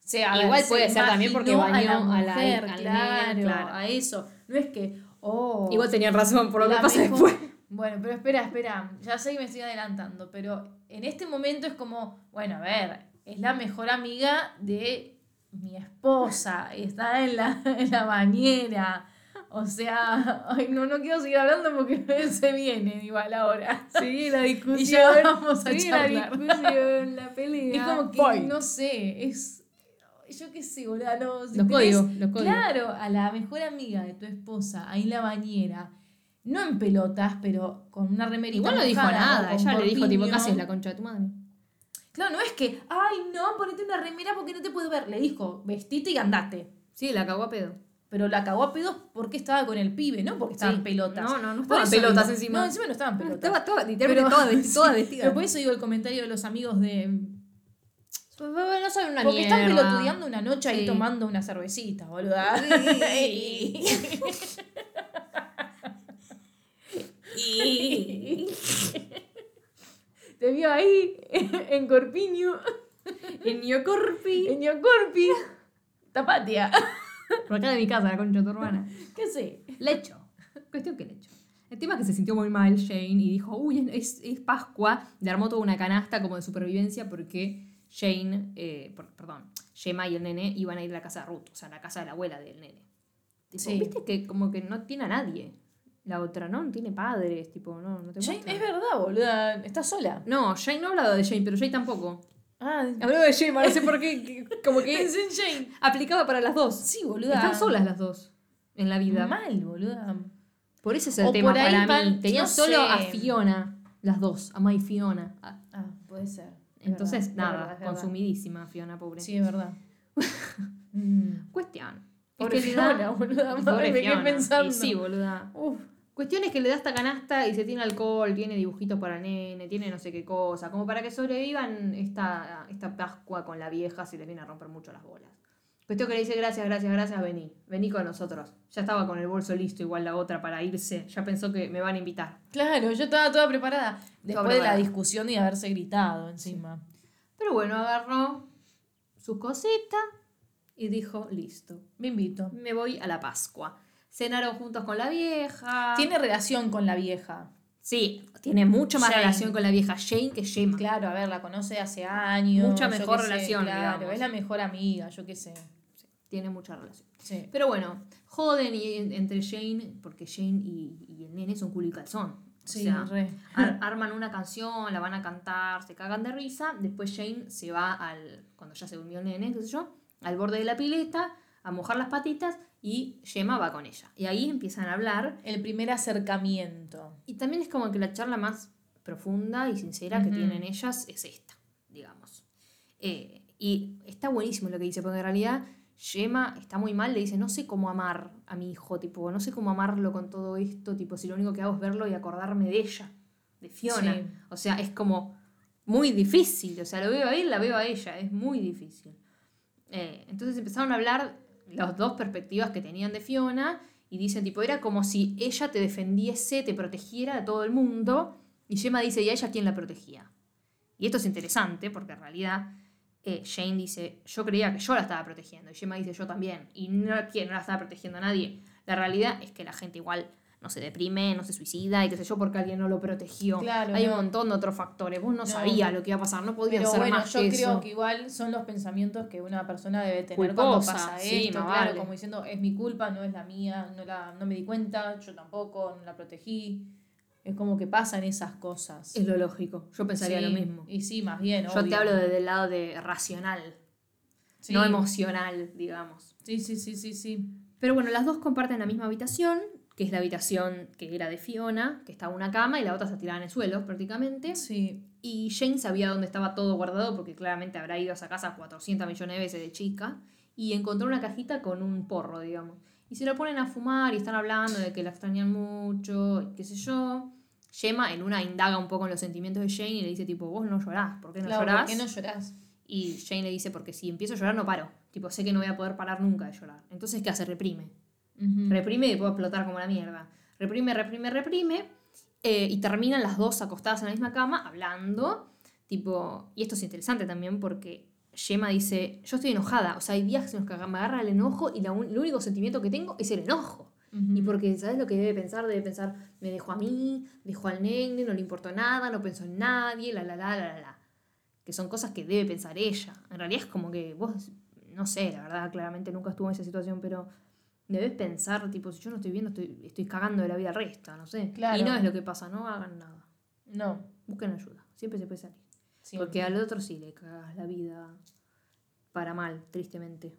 se- a igual se puede ser también porque bañó a la- mujer, claro, claro. a eso. No es que, oh, Igual tenían razón por lo que pasa mejor- después. Bueno, pero espera, espera. Ya sé que me estoy adelantando, pero en este momento es como, bueno, a ver, es la mejor amiga de mi esposa. y Está en la, en la bañera. O sea, <laughs> ay, no, no quiero seguir hablando porque <laughs> se viene igual ahora. Sí, la <laughs> Y ya vamos a sí, la discusión, la pelea. Es como que, Voy. no sé, es. Yo qué sé, boludo. no, si Los tenés- códigos, los códigos. Claro, a la mejor amiga de tu esposa, ahí en la bañera, no en pelotas, pero con una remerita. Igual no dijo nada. Ella le dijo, tipo, corpiño. casi es la concha de tu madre. Claro, no es que, ay, no, ponete una remera porque no te puedo ver. Le dijo, vestite y andate. Sí, la cagó a pedo. Pero la cagó a pedos porque estaba con el pibe, no porque estaban Sí. pelotas. No, no, no estaban eso pelotas encima. No, encima no estaban pelotas. Estaba toda, literalmente toda, vesti- <laughs> toda vestida. Pero por eso digo el comentario de los amigos de. no saben una Porque mierda. están pelotudeando una noche ahí Sí. tomando una cervecita, boluda. <laughs> Te vio ahí en Corpiño, En Niocorpi. en Yocorpi. Tapatia. Por acá de mi casa, la concha de tu hermana. <laughs> ¿Qué sé? Lecho. Cuestión que lecho. El tema es que se sintió muy mal Shane y dijo, uy, es, es Pascua. Le armó toda una canasta como de supervivencia porque Shane, eh, por- perdón, Gemma y el nene iban a ir a la casa de Ruth, o sea, a la casa de la abuela del nene. Tipo, Sí. Viste que como que no tiene a nadie. La otra, ¿no? No tiene padres, tipo, no, no te Jane, muestra. es verdad, boluda. Estás sola. No, Shane no ha hablado de Shane, pero Jane tampoco. Ah, Habló de Gemma, no sé por qué, que- como que pensé en Jane. aplicaba para las dos. Sí, boluda. Están solas las dos en la vida. Mal, boluda. Por eso es el O tema por ahí para mí. Tenían no solo a. Fiona, las dos, a y Fiona. Ah, Ah, puede ser. Es Entonces, verdad, es nada, verdad, es consumidísima Fiona, pobre. Sí, es verdad. <laughs> Mm. Cuestión. es Pobre que le da- Fiona, boluda. Madre, me quedé pensando. Y sí, boluda. Uf. Cuestión es que le da esta canasta y se tiene alcohol, tiene dibujitos para nene, tiene no sé qué cosa. Como para que sobrevivan esta, esta Pascua con la vieja se les viene a romper mucho las bolas. Cuestión que le dice gracias, gracias, gracias, vení. Vení con nosotros. Ya estaba con el bolso listo, igual la otra para irse. Ya pensó que me van a invitar. Claro, yo estaba toda preparada. Después de la discusión y de haberse gritado encima. Pero bueno, agarró sus cositas y dijo, listo, Me invito. me voy a la Pascua. Cenaron juntos con la vieja. Tiene relación con la vieja. Sí, tiene mucho más Jane. relación con la vieja Jane que Gemma. Claro, a ver, la conoce hace años. Mucha mejor sé, relación, Claro, digamos. es la mejor amiga, yo qué sé. Tiene mucha relación. Sí. Pero bueno, joden y, en- entre Jane, porque Jane y, y el nene son culo y calzón. O Sí, sea, re. ar- arman una canción, la van a cantar, se cagan de risa. Después Jane se va al, cuando ya se durmió el nene, qué sé yo, al borde de la pileta, a mojar las patitas y Gemma va con ella. Y ahí empiezan a hablar. El primer acercamiento. Y también es como que la charla más profunda y sincera que tienen ellas es esta, digamos. Eh, y está buenísimo lo que dice, porque en realidad Gemma está muy mal, le dice, no sé cómo amar a mi hijo, tipo, no sé cómo amarlo con todo esto, tipo, si lo único que hago es verlo y acordarme de ella, de Fiona. Sí. O sea, es como muy difícil, o sea, lo veo a él, la veo a ella, es muy difícil. Eh, entonces empezaron a hablar las dos perspectivas que tenían de Fiona y dicen, tipo, era como si ella te defendiese, te protegiera de todo el mundo. Y Gemma dice, ¿y a ella quién la protegía? Y esto es interesante porque en realidad eh, Jane dice, yo creía que yo la estaba protegiendo. Y Gemma dice, yo también. Y no, ¿quién? no la estaba protegiendo a nadie. La realidad es que la gente igual no se deprime, no se suicida y qué sé yo porque alguien no lo protegió. Claro, Hay no. un montón de otros factores. Vos no, No. sabías lo que iba a pasar, no podían Pero ser bueno, más yo que creo eso. que igual son los pensamientos que una persona debe tener Culposa, cuando pasa sí, esto, claro, vale. como diciendo, es mi culpa, no es la mía, no, la, no me di cuenta, yo tampoco, no la protegí. Es como que pasan esas cosas. Es lo lógico. Yo pensaría Sí, lo mismo. Y sí, más bien. Yo te hablo desde el lado de racional, Sí. no emocional, digamos. Sí, sí, sí, sí, sí. Pero bueno, las dos comparten la misma habitación, que es la habitación que era de Fiona, que estaba una cama y la otra está tirada en el suelo prácticamente. Sí. Y Jane sabía dónde estaba todo guardado porque claramente habrá ido a esa casa 400 millones de veces de chica. Y encontró una cajita con un porro, digamos. Y se lo ponen a fumar y están hablando de que la extrañan mucho, y qué sé yo. Gemma en una indaga un poco en los sentimientos de Jane y le dice tipo, vos no llorás, ¿por qué no Claro, llorás? ¿por qué no llorás? Y Jane le dice, porque si empiezo a llorar no paro. Tipo, sé que no voy a poder parar nunca de llorar. Entonces, ¿qué hace? Reprime. Reprime y puedo explotar como la mierda. Reprime, reprime, reprime. eh, y terminan las dos acostadas en la misma cama hablando. Tipo, y esto es interesante también porque Gemma dice, yo estoy enojada. O sea, hay días en los que me agarra el enojo y la un- el único sentimiento que tengo es el enojo. Ujú. Y porque, ¿sabes lo que debe pensar? Debe pensar, me dejó a mí, dejó al nene, no le importó nada, no pensó en nadie, la, la, la, la, la, la. Que son cosas que debe pensar ella. En realidad es como que vos, no sé, la verdad, claramente nunca estuvo en esa situación, pero debes pensar, tipo, si yo no estoy viendo, estoy, estoy cagando de la vida al resto, no sé. Claro. Y no es lo que pasa, no hagan nada. No. Busquen ayuda, siempre se puede salir. siempre. Porque al otro sí le cagas la vida para mal, tristemente.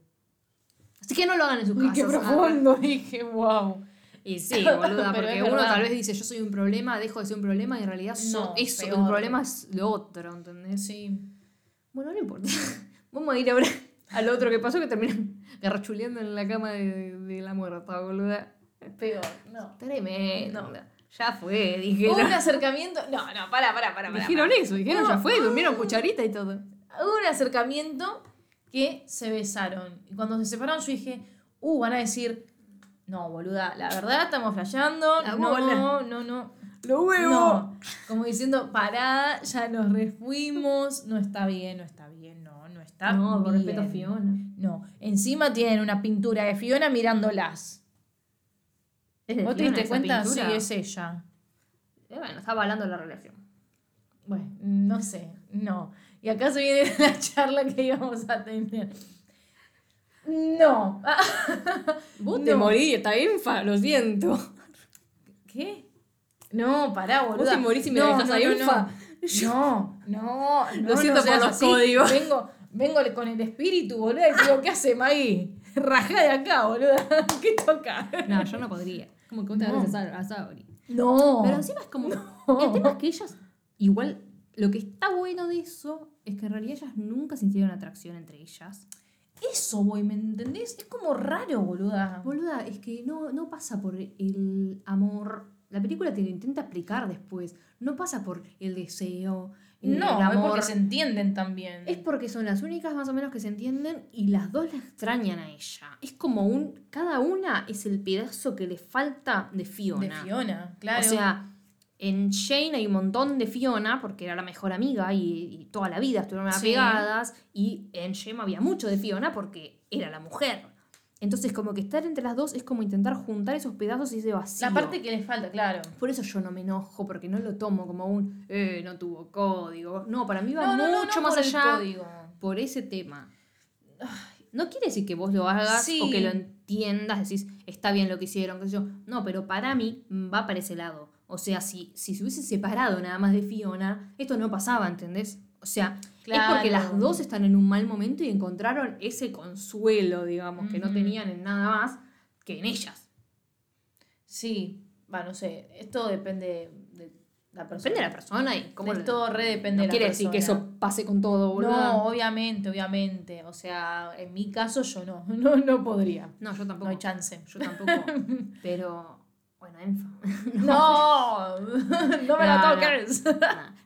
Así que no lo hagan en sus casas. qué profundo. Dije, wow. Y sí, <laughs> boluda, porque uno tal vez dice yo soy un problema, dejo de ser un problema y en realidad No, eso, peor. el problema es lo otro, ¿entendés? Sí. Bueno, no importa. <laughs> Vamos a ir ahora al otro que pasó que terminan garrachuleando en la cama de, de la muerta, boluda. Peor. No. Tremendo. No. Ya fue, Hubo dijeron. un acercamiento. No, no, pará, pará, pará. pará. Dijeron eso, dijeron No. ya fue, durmieron cucharita y todo. Hubo un acercamiento que se besaron. Y cuando se separaron, yo dije, uh, van a decir, no, boluda, la verdad estamos flasheando. La no, bola. no, no. Lo No. Como diciendo, pará, ya nos refuimos. No está bien, no está bien, no, no está No, por bien. respeto a Fiona. No, encima tienen una pintura de Fiona mirándolas. ¿Es de ¿Vos te diste cuenta? pintura? Sí, es ella. Eh, bueno, está avalando la relación. Bueno, no sé, no. Y acá se viene <laughs> la charla que íbamos a tener. No. <laughs> Vos te morí, está bien, fa, lo siento. ¿Qué? No, pará, boluda. Vos te morís y me no, dejas no, ahí, no, Ufa. No, <laughs> no, no. Lo siento no por los así. códigos. Vengo, vengo con el espíritu, boluda, y digo, ¿qué hace Maggie? Rajá de acá, boluda. <laughs> ¿Qué toca? No, yo no podría. Como que No. veces a, a. No. Pero encima es como. El tema es que ellas. Igual, lo que está bueno de eso es que en realidad ellas nunca sintieron atracción entre ellas. Eso, güey, ¿me entendés? Es como raro, boluda. Boluda, es que no, no pasa por el amor. La película te lo intenta explicar después. No pasa por el deseo. No, es porque se entienden también. Es porque son las únicas más o menos que se entienden y las dos la extrañan a ella. Es como un. Cada una es el pedazo que le falta de Fiona. De Fiona, claro. O sea, en Jane hay un montón de Fiona, porque era la mejor amiga y, y toda la vida estuvieron Sí. apegadas. Y en Gemma había mucho de Fiona porque era la mujer. Entonces, como que estar entre las dos es como intentar juntar esos pedazos y ese vacío. la parte que les falta, claro. Por eso yo no me enojo, porque no lo tomo como un, eh, no tuvo código. No, para mí va No, no, mucho no más por allá código. por ese tema. No quiere decir que vos lo hagas Sí. o que lo entiendas, decís, está bien lo que hicieron, qué sé yo. No, pero para mí va para ese lado. O sea, si, si se hubiese separado nada más de Fiona, esto no pasaba, ¿entendés? O sea, es porque las dos están en un mal momento y encontraron ese consuelo, digamos, que no tenían en nada más que en ellas. Sí, va, no sé. Esto depende de la persona. Depende de la persona y cómo Esto re depende No de la quiere decir que eso pase con todo, boludo. No, obviamente, obviamente. O sea, en mi caso yo no. <laughs> No, no podría. No, yo tampoco. No hay chance. Yo tampoco. <laughs> pero, bueno, enfa. <laughs> No, <laughs> no me la toques. <laughs>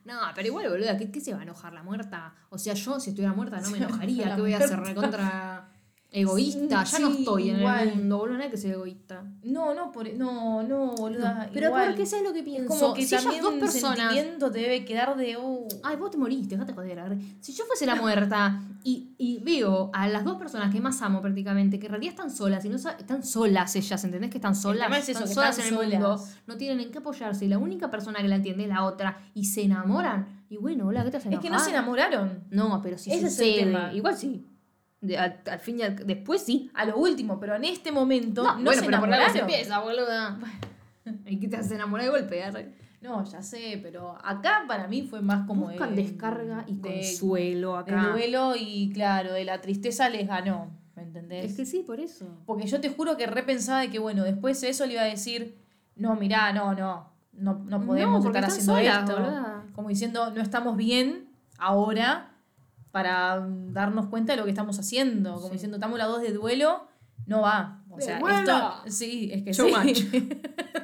No, pero igual, boluda, ¿qué, qué se va a enojar la muerta? O sea, yo si estuviera muerta no me <laughs> enojaría. ¿Qué voy a hacer? Recontra egoísta. Ya no Sí, estoy en igual. el mundo, boludo, no hay que ser egoísta. No, no, por, no, no, boluda. pero igual. porque sabes lo que Es pienso. como que si ellas dos personas. sentimiento te debe quedar de. Uh, Ay, vos te moriste, déjate joder. Si yo fuese la muerta y, y veo a las dos personas que más amo prácticamente, que en realidad están solas, y no están solas ellas, ¿entendés que están solas? es eso, están que solas están en el mundo, solas. no tienen en qué apoyarse, y la única persona que la entiende es la otra, y se enamoran. Y bueno, hola, ¿qué te hace es que no se enamoraron. No, pero si Ese es el sucede. tema. Igual sí. De- al, al fin y al, después sí. A lo último, pero en este momento no, bueno, se pero por algo se empieza, boluda. <laughs> ¿Y qué te hace enamorar de golpe? arre? No, ya sé, pero acá para mí fue más como. Buscan de- descarga y de- consuelo De acá. duelo y claro, de la tristeza les ganó. ¿Me entendés? Es que sí, por eso. Porque yo te juro que repensaba de que, bueno, después de eso le iba a decir, no, mirá, no, no, no, no podemos porque estar haciendo solas, esto. boluda. Como diciendo, no estamos bien ahora para darnos cuenta de lo que estamos haciendo. Como Sí. diciendo, estamos las dos de duelo, no va. O ¡De sea, duelo! esto, sí, es que Too sí.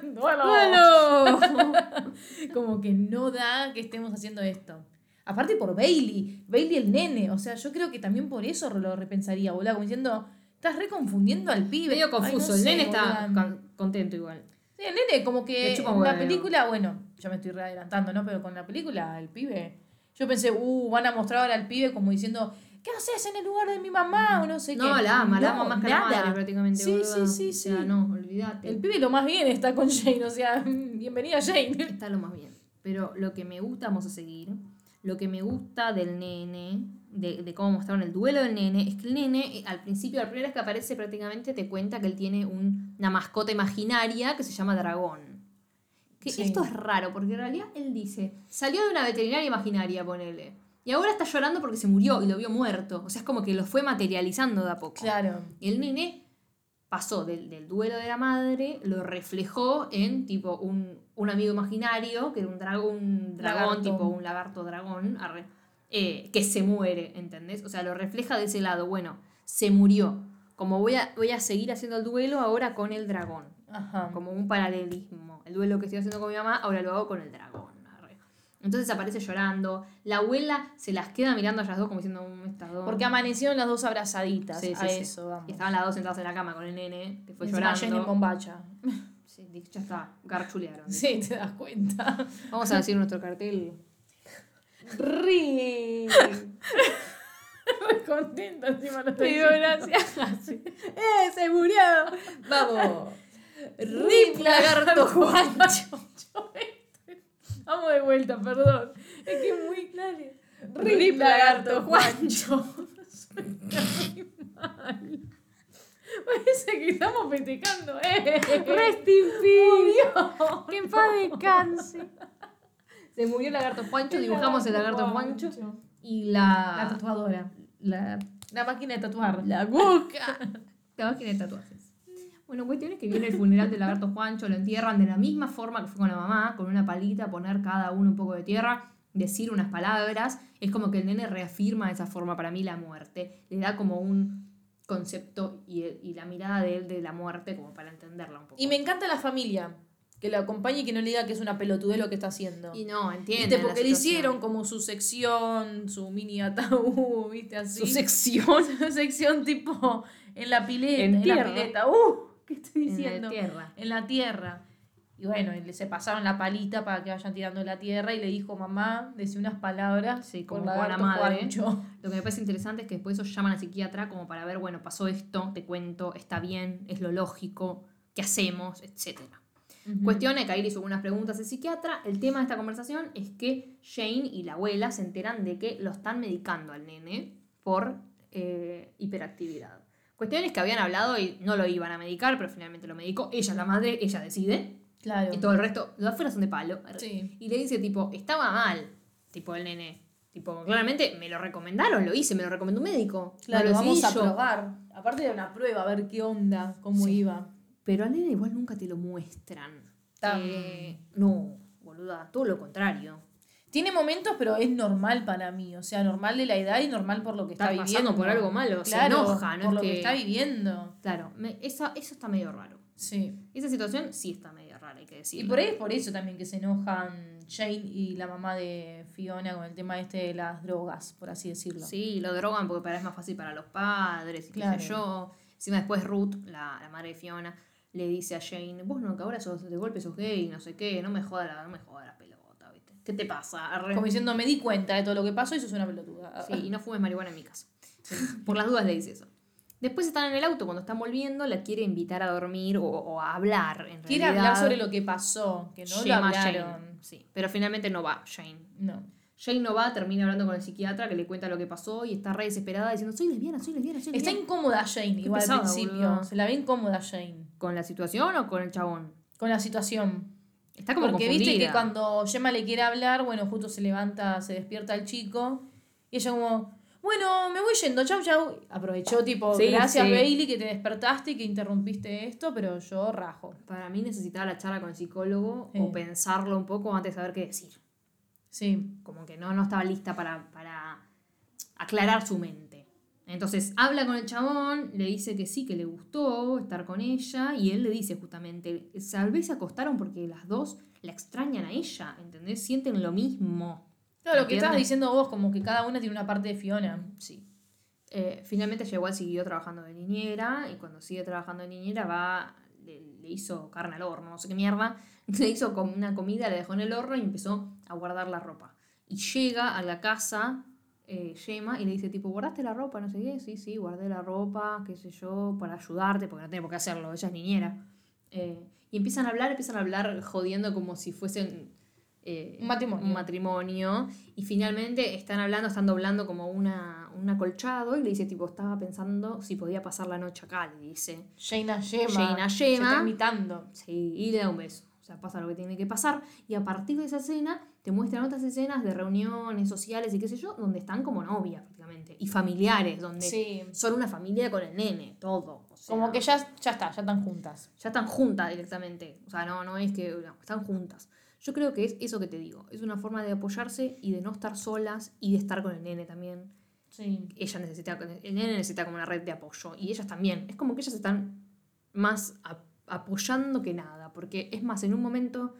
<laughs> duelo. <laughs> Como que no da que estemos haciendo esto. Aparte por Bailey, Bailey el nene, o sea, yo creo que también por eso lo repensaría, boludo, como diciendo, estás reconfundiendo al pibe. Medio Ay, confuso. no el sé, nene está con- contento igual. Sí, el nene, como que en la película, bueno, ya me estoy adelantando, ¿no? Pero con la película, el pibe, yo pensé, uh, van a mostrar ahora al pibe como diciendo, ¿qué haces en el lugar de mi mamá? O no sé qué. No, la ama, la ama más que la madre prácticamente. Sí, sí, sí, O sea, no, olvídate. El pibe lo más bien está con Jane, o sea, bienvenida Jane. Está lo más bien. Pero lo que me gusta, vamos a seguir. Lo que me gusta del nene, de, de cómo mostraron el duelo del nene, es que el nene, eh, al principio, la primera vez que aparece, prácticamente te cuenta que él tiene un- una mascota imaginaria que se llama Dragón. Que Sí. esto es raro, porque en realidad él dice, salió de una veterinaria imaginaria, ponele. Y ahora está llorando porque se murió y lo vio muerto. O sea, es como que lo fue materializando de a poco. Claro. Y el nene pasó del, del duelo de la madre, lo reflejó en tipo un, un amigo imaginario, que era un dragón, un dragón, Lagarto. tipo un lagarto dragón, arre, eh, que se muere, ¿entendés? O sea, lo refleja de ese lado. Bueno, se murió. Como voy a, voy a seguir haciendo el duelo ahora con el dragón. Ajá. Como un paralelismo. El duelo que estoy haciendo con mi mamá, ahora lo hago con el dragón. arre. Entonces aparece llorando. La abuela se las queda mirando a las dos como diciendo un estado. Porque amanecieron las dos abrazaditas Sí, a sí. eso, vamos. Y estaban las dos sentadas en la cama con el nene, que fue Encima llorando. En bombacha. <laughs> Sí, ya está, garchulearon. <laughs> Sí, te das cuenta. Vamos a decir nuestro cartel. Ri. <laughs> contenta encima Te digo gracias. ¡Eh, se murió! Vamos. Rip lagarto <laughs> Juancho. Vamos de vuelta, perdón. Es que es muy claro. Rip lagarto Juancho. Parece que estamos festejando, ¿eh? Rest in peace. Que en paz descanse. Se murió el lagarto Juancho, dibujamos el lagarto Juancho. Y La la. tatuadora. La, La máquina de tatuar. la boca. La máquina de tatuajes. Bueno, cuestión es que viene el funeral del lagarto Juancho, lo entierran de la misma forma que fue con la mamá, con una palita, poner cada uno un poco de tierra, decir unas palabras. Es como que el nene reafirma de esa forma para mí la muerte. Le da como un concepto y, y la mirada de él de la muerte como para entenderla un poco. Y me encanta la familia. Que lo acompañe y que no le diga que es una pelotudez lo que está haciendo. Y no, entiende. Porque le hicieron como su sección, su mini ataúd, ¿viste? Así. su sección <laughs> Su sección tipo en la pileta. En En, la pileta. ¡Uh! ¿Qué estoy en diciendo? la tierra. En la tierra. Y bueno, se pasaron la palita para que vayan tirando la tierra y le dijo, mamá, decía unas palabras. Sí, como con la madre. Juancho". Lo que me parece interesante es que después ellos llaman al psiquiatra como para ver, bueno, pasó esto, te cuento, está bien, es lo lógico, ¿qué hacemos? Etcétera. Ujú. Cuestión es que ahí le hizo algunas preguntas al psiquiatra. El tema de esta conversación es que Jane y la abuela se enteran de que lo están medicando al nene por eh, hiperactividad. Cuestión es que habían hablado y no lo iban a medicar, pero finalmente lo medicó. Ella es la madre, ella decide. Claro. Y todo el resto, los afuera son de palo. Sí. Y le dice, tipo, estaba mal, tipo, el nene. Tipo, claramente me lo recomendaron, lo hice, me lo recomendó un médico. Claro, vamos a yo. probar. Aparte de una prueba, a ver qué onda, cómo Sí. iba. Pero al nene igual nunca te lo muestran. Eh, no, boluda, todo lo contrario. Tiene momentos, pero es normal para mí. O sea, normal de la edad y normal por lo que está, Está viviendo. pasando por algo malo, se Claro, enoja, no por es lo que... que- está viviendo. Claro, me- esa- eso está medio raro. Sí. Esa situación sí está medio rara, hay que Y decirlo. por ahí es por eso también que se enojan Jane y la mamá de Fiona con el tema este de las drogas, por así decirlo. Sí, lo drogan porque para es más fácil para los padres y Claro. qué sé yo. Encima después Ruth, la, la madre de Fiona, le dice a Jane, vos no, que ahora sos, de golpe sos gay, no sé qué, no me jodas no me jodas. ¿Qué te pasa? Arre. Como diciendo, me di cuenta de todo lo que pasó y eso es una pelotuda. Sí, y no fumes marihuana en mi casa. <laughs> Por las dudas le dice eso. Después están en el auto, cuando están volviendo, la quiere invitar a dormir o, o a hablar, en Quiere realidad. hablar sobre lo que pasó, que no lo Llama a hablaron. Jane, sí, pero finalmente no va Jane. No. Jane no va, termina hablando con el psiquiatra que le cuenta lo que pasó y está re desesperada diciendo, soy lesbiana, soy lesbiana, soy Está lesbiana. incómoda Jane, igual pesada, al principio. Se la ve incómoda Jane. ¿Con la situación o con el chabón? Con la situación. Está como Porque viste que cuando Gemma le quiere hablar, bueno, justo se levanta, se despierta el chico. Y ella como, bueno, me voy yendo, chau, chau. Aprovechó tipo, Sí, gracias sí. Bailey que te despertaste y que interrumpiste esto, pero yo rajo. Para mí necesitaba la charla con el psicólogo Sí. o pensarlo un poco antes de saber qué decir. Sí. Como que no, no estaba lista para, para aclarar su mente. Entonces habla con el chabón, le dice que sí, que le gustó estar con ella, y él le dice justamente, tal vez se acostaron porque las dos la extrañan a ella, ¿entendés? Sienten lo mismo. Claro, lo que estabas diciendo vos, como que cada una tiene una parte de Fiona. Sí. Eh, finalmente igual siguió trabajando de niñera y cuando sigue trabajando de niñera va, le, le hizo carne al horno, no sé qué mierda, <laughs> le hizo una comida, la dejó en el horno y empezó a guardar la ropa. Y llega a la casa eh, Gemma y le dice tipo, ¿guardaste la ropa? No sé qué, sí, sí, guardé la ropa, qué sé yo, para ayudarte, porque no tiene por qué hacerlo, ella es niñera. Eh, y empiezan a hablar, empiezan a hablar jodiendo como si fuesen... eh, Un matrimonio. un matrimonio y finalmente están hablando, están doblando como una, un acolchado y le dice tipo, estaba pensando si podía pasar la noche acá, le dice. Jaina Gemma. Jaina Se Gemma. está imitando. Sí, y le da un beso. O sea, pasa lo que tiene que pasar y a partir de esa escena te muestran otras escenas de reuniones sociales y qué sé yo, donde están como novias prácticamente y familiares, donde Sí. son una familia con el nene, todo. o sea, Como que ya, ya está, ya están juntas. ya están juntas directamente. O sea, no, no es que no, están juntas. Yo creo que es eso que te digo. Es una forma de apoyarse y de no estar solas y de estar con el nene también. Sí. Ella necesita, el nene necesita como una red de apoyo. Y ellas también. Es como que ellas están más apoyando que nada. Porque es más, en un momento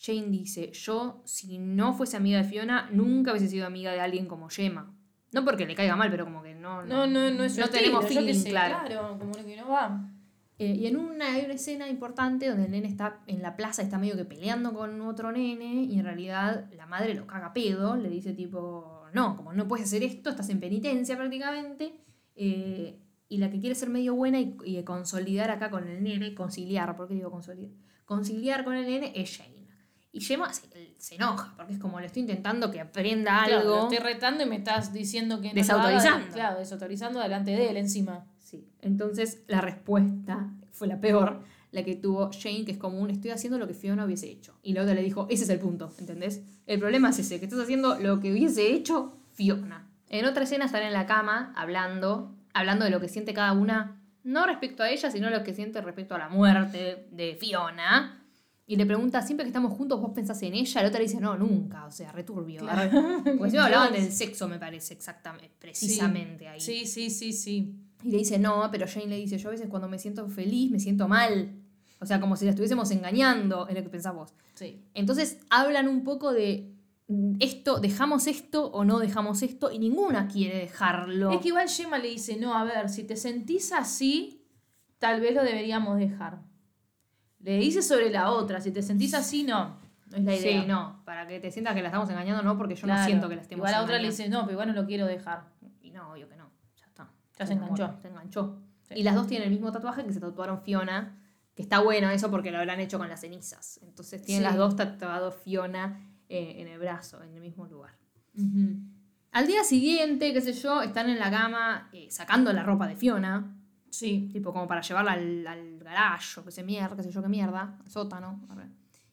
Jane dice, yo si no fuese amiga de Fiona, nunca hubiese sido amiga de alguien como Gemma. No porque le caiga mal, pero como que no... No, no, no es no tenemos estilo, feeling, sé, claro. como que no va. Eh, y en una, hay una escena importante donde el nene está en la plaza, está medio que peleando con otro nene y en realidad la madre lo caga pedo, le dice tipo, no, como no puedes hacer esto, estás en penitencia prácticamente. eh, y la que quiere ser medio buena y, y consolidar acá con el nene, conciliar, ¿por qué digo consolidar? Conciliar con el nene es Jane. Y Gemma se, se enoja, porque es como le estoy intentando que aprenda Claro, algo. lo estoy retando y me estás diciendo que no Desautorizando. haga, claro, desautorizando delante de él encima. Sí. Entonces la respuesta fue la peor, la que tuvo Jane, que es como un estoy haciendo lo que Fiona hubiese hecho. Y la otra le dijo, ese es el punto, ¿entendés? El problema es ese, que estás haciendo lo que hubiese hecho Fiona. En otra escena están en la cama hablando, hablando de lo que siente cada una, no respecto a ella, sino lo que siente respecto a la muerte de Fiona. Y le pregunta, siempre que estamos juntos, vos pensás en ella. La otra le dice, no, nunca. O sea, returbio. Claro. <laughs> Porque si no hablaban del sexo, me parece, exactamente, precisamente ahí. Sí, sí, sí, sí. Y le dice, no, pero Jane le dice, yo a veces cuando me siento feliz me siento mal. O sea, como si la estuviésemos engañando, es lo que pensás vos. Sí. Entonces hablan un poco de mm, esto, dejamos esto o no dejamos esto, y ninguna quiere dejarlo. Es que igual Gemma le dice, no, a ver, si te sentís así, tal vez lo deberíamos dejar. Le dice sobre la otra, si te sentís así, no. No es la idea. Sí, no, para que te sientas que la estamos engañando, no, porque yo no siento que la estemos Igual a otra le dice, no, pero igual no lo quiero dejar. Y no, obvio que no, ya está. Ya se enganchó. enamoró, Se enganchó. Sí. Y las dos tienen el mismo tatuaje que se tatuaron Fiona, que está bueno eso porque lo habrán hecho con las cenizas. Entonces tienen Sí. las dos tatuado Fiona eh, en el brazo, en el mismo lugar. Al día siguiente, qué sé yo, están en la cama eh, sacando la ropa de Fiona, Sí. tipo como para llevarla al, al garage o qué sé mierda, qué sé yo qué mierda, al sótano.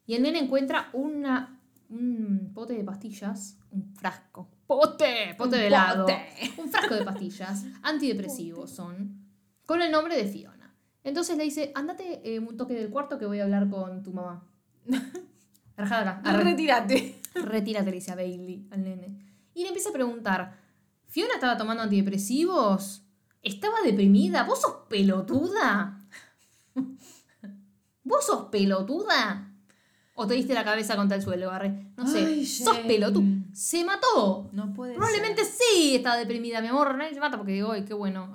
Y el nene encuentra una, un pote de pastillas, un frasco. ¡Pote! Pote Un de helado. pote. Un frasco de pastillas, antidepresivos son, con el nombre de Fiona. Entonces le dice, andate eh, un toque del cuarto que voy a hablar con tu mamá. <laughs> <laughs> Arre. Retírate. Retírate, le dice a Bailey al nene. Y le empieza a preguntar, ¿Fiona estaba tomando antidepresivos? ¿Estaba deprimida? ¿Vos sos pelotuda? ¿Vos sos pelotuda? ¿O te diste la cabeza contra el suelo, Barre? No sé. Ay, ¿Sos pelotuda? ¡Se mató! No puede Probablemente ser. sí estaba deprimida, mi amor. Nadie se mata porque digo, ay, qué bueno.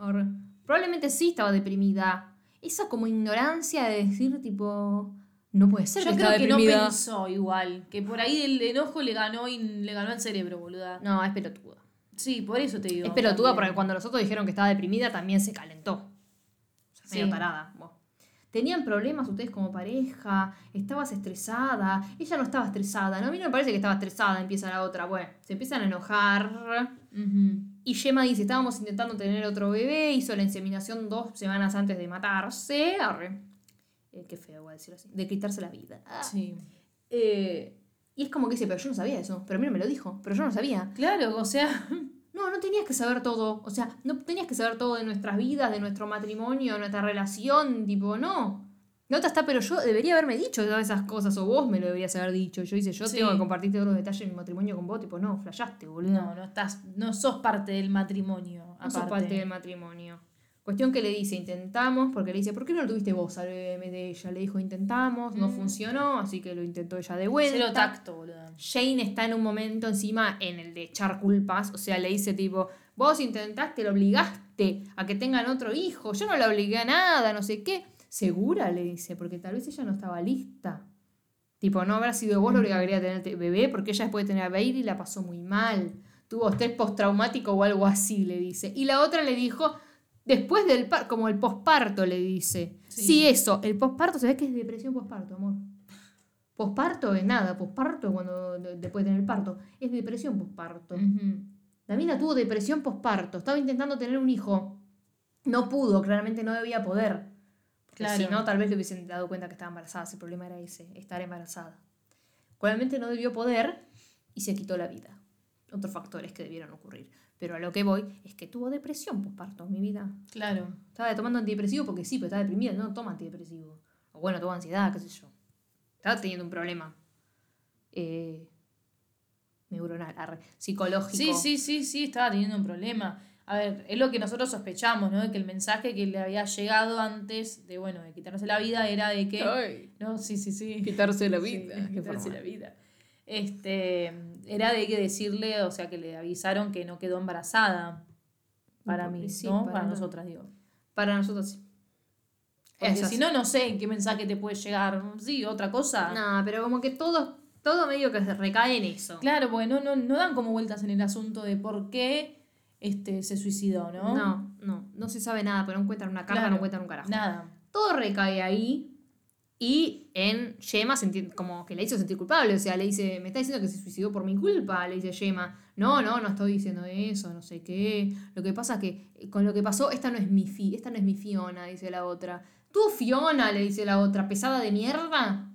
Probablemente sí estaba deprimida. Esa como ignorancia de decir, tipo, no puede ser Yo que creo que no pensó igual. Que por ahí el enojo le ganó y le ganó al cerebro, boluda. No, es pelotuda. Sí, por eso te digo. Es pelotuda porque cuando los otros dijeron que estaba deprimida también se calentó. O sea, medio tarada. ¿Tenían problemas ustedes como pareja? ¿Estabas estresada? Ella no estaba estresada, ¿no? A mí no me parece que estaba estresada, empieza la otra. Bueno, se empiezan a enojar. Y Gemma dice, estábamos intentando tener otro bebé, hizo la inseminación dos semanas antes de matarse. Arre. Eh, qué feo, voy a decirlo así. De quitarse la vida. Ah. Sí. Eh, y es como que dice, pero yo no sabía eso. Pero mira, me lo dijo, pero yo no sabía. Claro, o sea, <laughs> No, no tenías que saber todo. O sea, no tenías que saber todo de nuestras vidas, de nuestro matrimonio, de nuestra relación. Tipo, no. No te está, pero yo debería haberme dicho todas esas cosas. O vos me lo deberías haber dicho. Yo dice, yo Sí. tengo que compartirte todos los detalles de mi matrimonio con vos. Tipo, no, flayaste, boludo. no, no estás, no sos parte del matrimonio. No sos parte del matrimonio. Cuestión que le dice, intentamos, porque le dice, ¿por qué no lo tuviste vos al bebé de ella? Le dijo, intentamos, no Mm. funcionó, así que lo intentó ella de vuelta. Cero tacto, boludo. Jane está en un momento encima en el de echar culpas, o sea, le dice tipo, vos intentaste, lo obligaste a que tengan otro hijo, yo no la obligué a nada, no sé qué. ¿Segura? Le dice, porque tal vez ella no estaba lista. Tipo, no habrá sido vos única que quería tener te- bebé, porque ella después de tener a Bailey la pasó muy mal. Tuvo estrés postraumático o algo así, le dice. Y la otra le dijo, después del parto, como el posparto, le dice. Sí. Sí, eso, el posparto, se ve que es depresión posparto, amor. Posparto es nada, posparto cuando de- después de tener el parto, es depresión posparto. Ujú. La mina tuvo depresión posparto, estaba intentando tener un hijo, no pudo, claramente no debía poder. Porque Claro. Si no, tal vez le hubiesen dado cuenta que estaba embarazada, ese problema era ese, estar embarazada. Claramente no debió poder y se quitó la vida. Otros factores que debieron ocurrir. Pero a lo que voy es que tuvo depresión posparto, mi vida. Claro. Estaba tomando antidepresivo porque sí, pero estaba deprimida, no toma antidepresivo. O bueno, toma ansiedad, qué sé yo. Estaba teniendo un problema. Eh, neuronal, arre, psicológico. Sí, sí, sí, sí, estaba teniendo un problema. A ver, es lo que nosotros sospechamos, ¿no? De que el mensaje que le había llegado antes de, bueno, de quitarse la vida era de que... Ay, No, sí, sí, sí. quitarse la Sí, vida. qué quitarse formal. la vida. Este, era de que decirle, o sea, que le avisaron que no quedó embarazada. Para mí, Sí, ¿no? para Para, nosotras, digo. Para nosotros sí. Porque si no, no sé en qué mensaje te puede llegar. Sí, otra cosa. No, pero como que todo, todo medio que se recae en eso. Claro, porque no, no, no dan como vueltas en el asunto de por qué este, se suicidó, ¿no? No, no, no se sabe nada, pero no encuentran una carta, Claro. no encuentran un carajo. Nada. Todo recae ahí. Y en Yema como que le hizo sentir culpable. O sea, le dice, me está diciendo que se suicidó por mi culpa. Le dice Yema, no, no, no estoy diciendo eso, no sé qué. Lo que pasa es que eh, con lo que pasó, esta no es mi fi, esta no es mi Fiona, dice la otra. Tú Fiona, le dice la otra, pesada de mierda.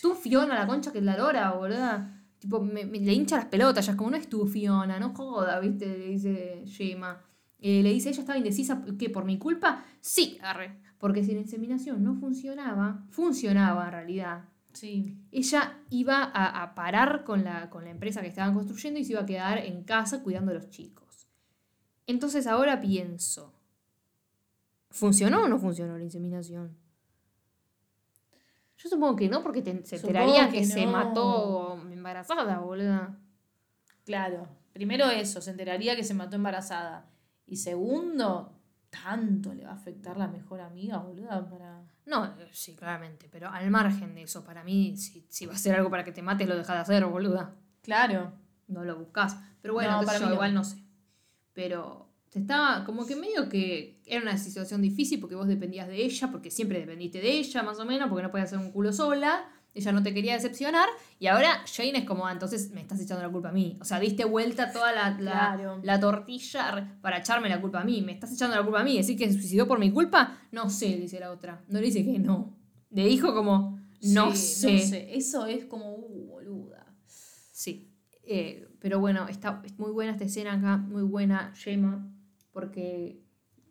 Tú Fiona, la concha que es la lora, boluda. Tipo, me, me- le hincha las pelotas, ya es como no es tu Fiona, no joda, viste, le dice Yema. Eh, le dice, ella estaba indecisa, ¿qué? ¿Por mi culpa? Sí, arre. Porque si la inseminación no funcionaba, funcionaba en realidad. Sí. Ella iba a, a parar con la, con la empresa que estaban construyendo y se iba a quedar en casa cuidando a los chicos. Entonces ahora pienso, ¿funcionó o no funcionó la inseminación? Yo supongo que no, porque te- se enteraría que, que se mató embarazada, boluda. Claro. Primero eso, se enteraría que se mató embarazada. Y segundo, tanto le va a afectar la mejor amiga, boluda, para... No, eh, sí, claramente, pero al margen de eso, para mí, si, si va a ser algo para que te mates, lo dejas de hacer, boluda. Claro. No lo buscas. Pero bueno, No, para yo, mí no. igual no sé. Pero te estaba como que medio que era una situación difícil porque vos dependías de ella, porque siempre dependiste de ella, más o menos, porque no podías hacer un culo sola. Ella no te quería decepcionar. Y ahora Jane es como, ah, entonces me estás echando la culpa a mí. O sea, diste vuelta toda la, la, Claro. la tortilla para echarme la culpa a mí. Me estás echando la culpa a mí. ¿Decir que se suicidó por mi culpa? No sé, dice la otra. No le dice que no. Le dijo como, no, Sí, sé. Eso es como, uh, boluda. Sí. Eh, pero bueno, está es muy buena esta escena acá, muy buena Gemma, porque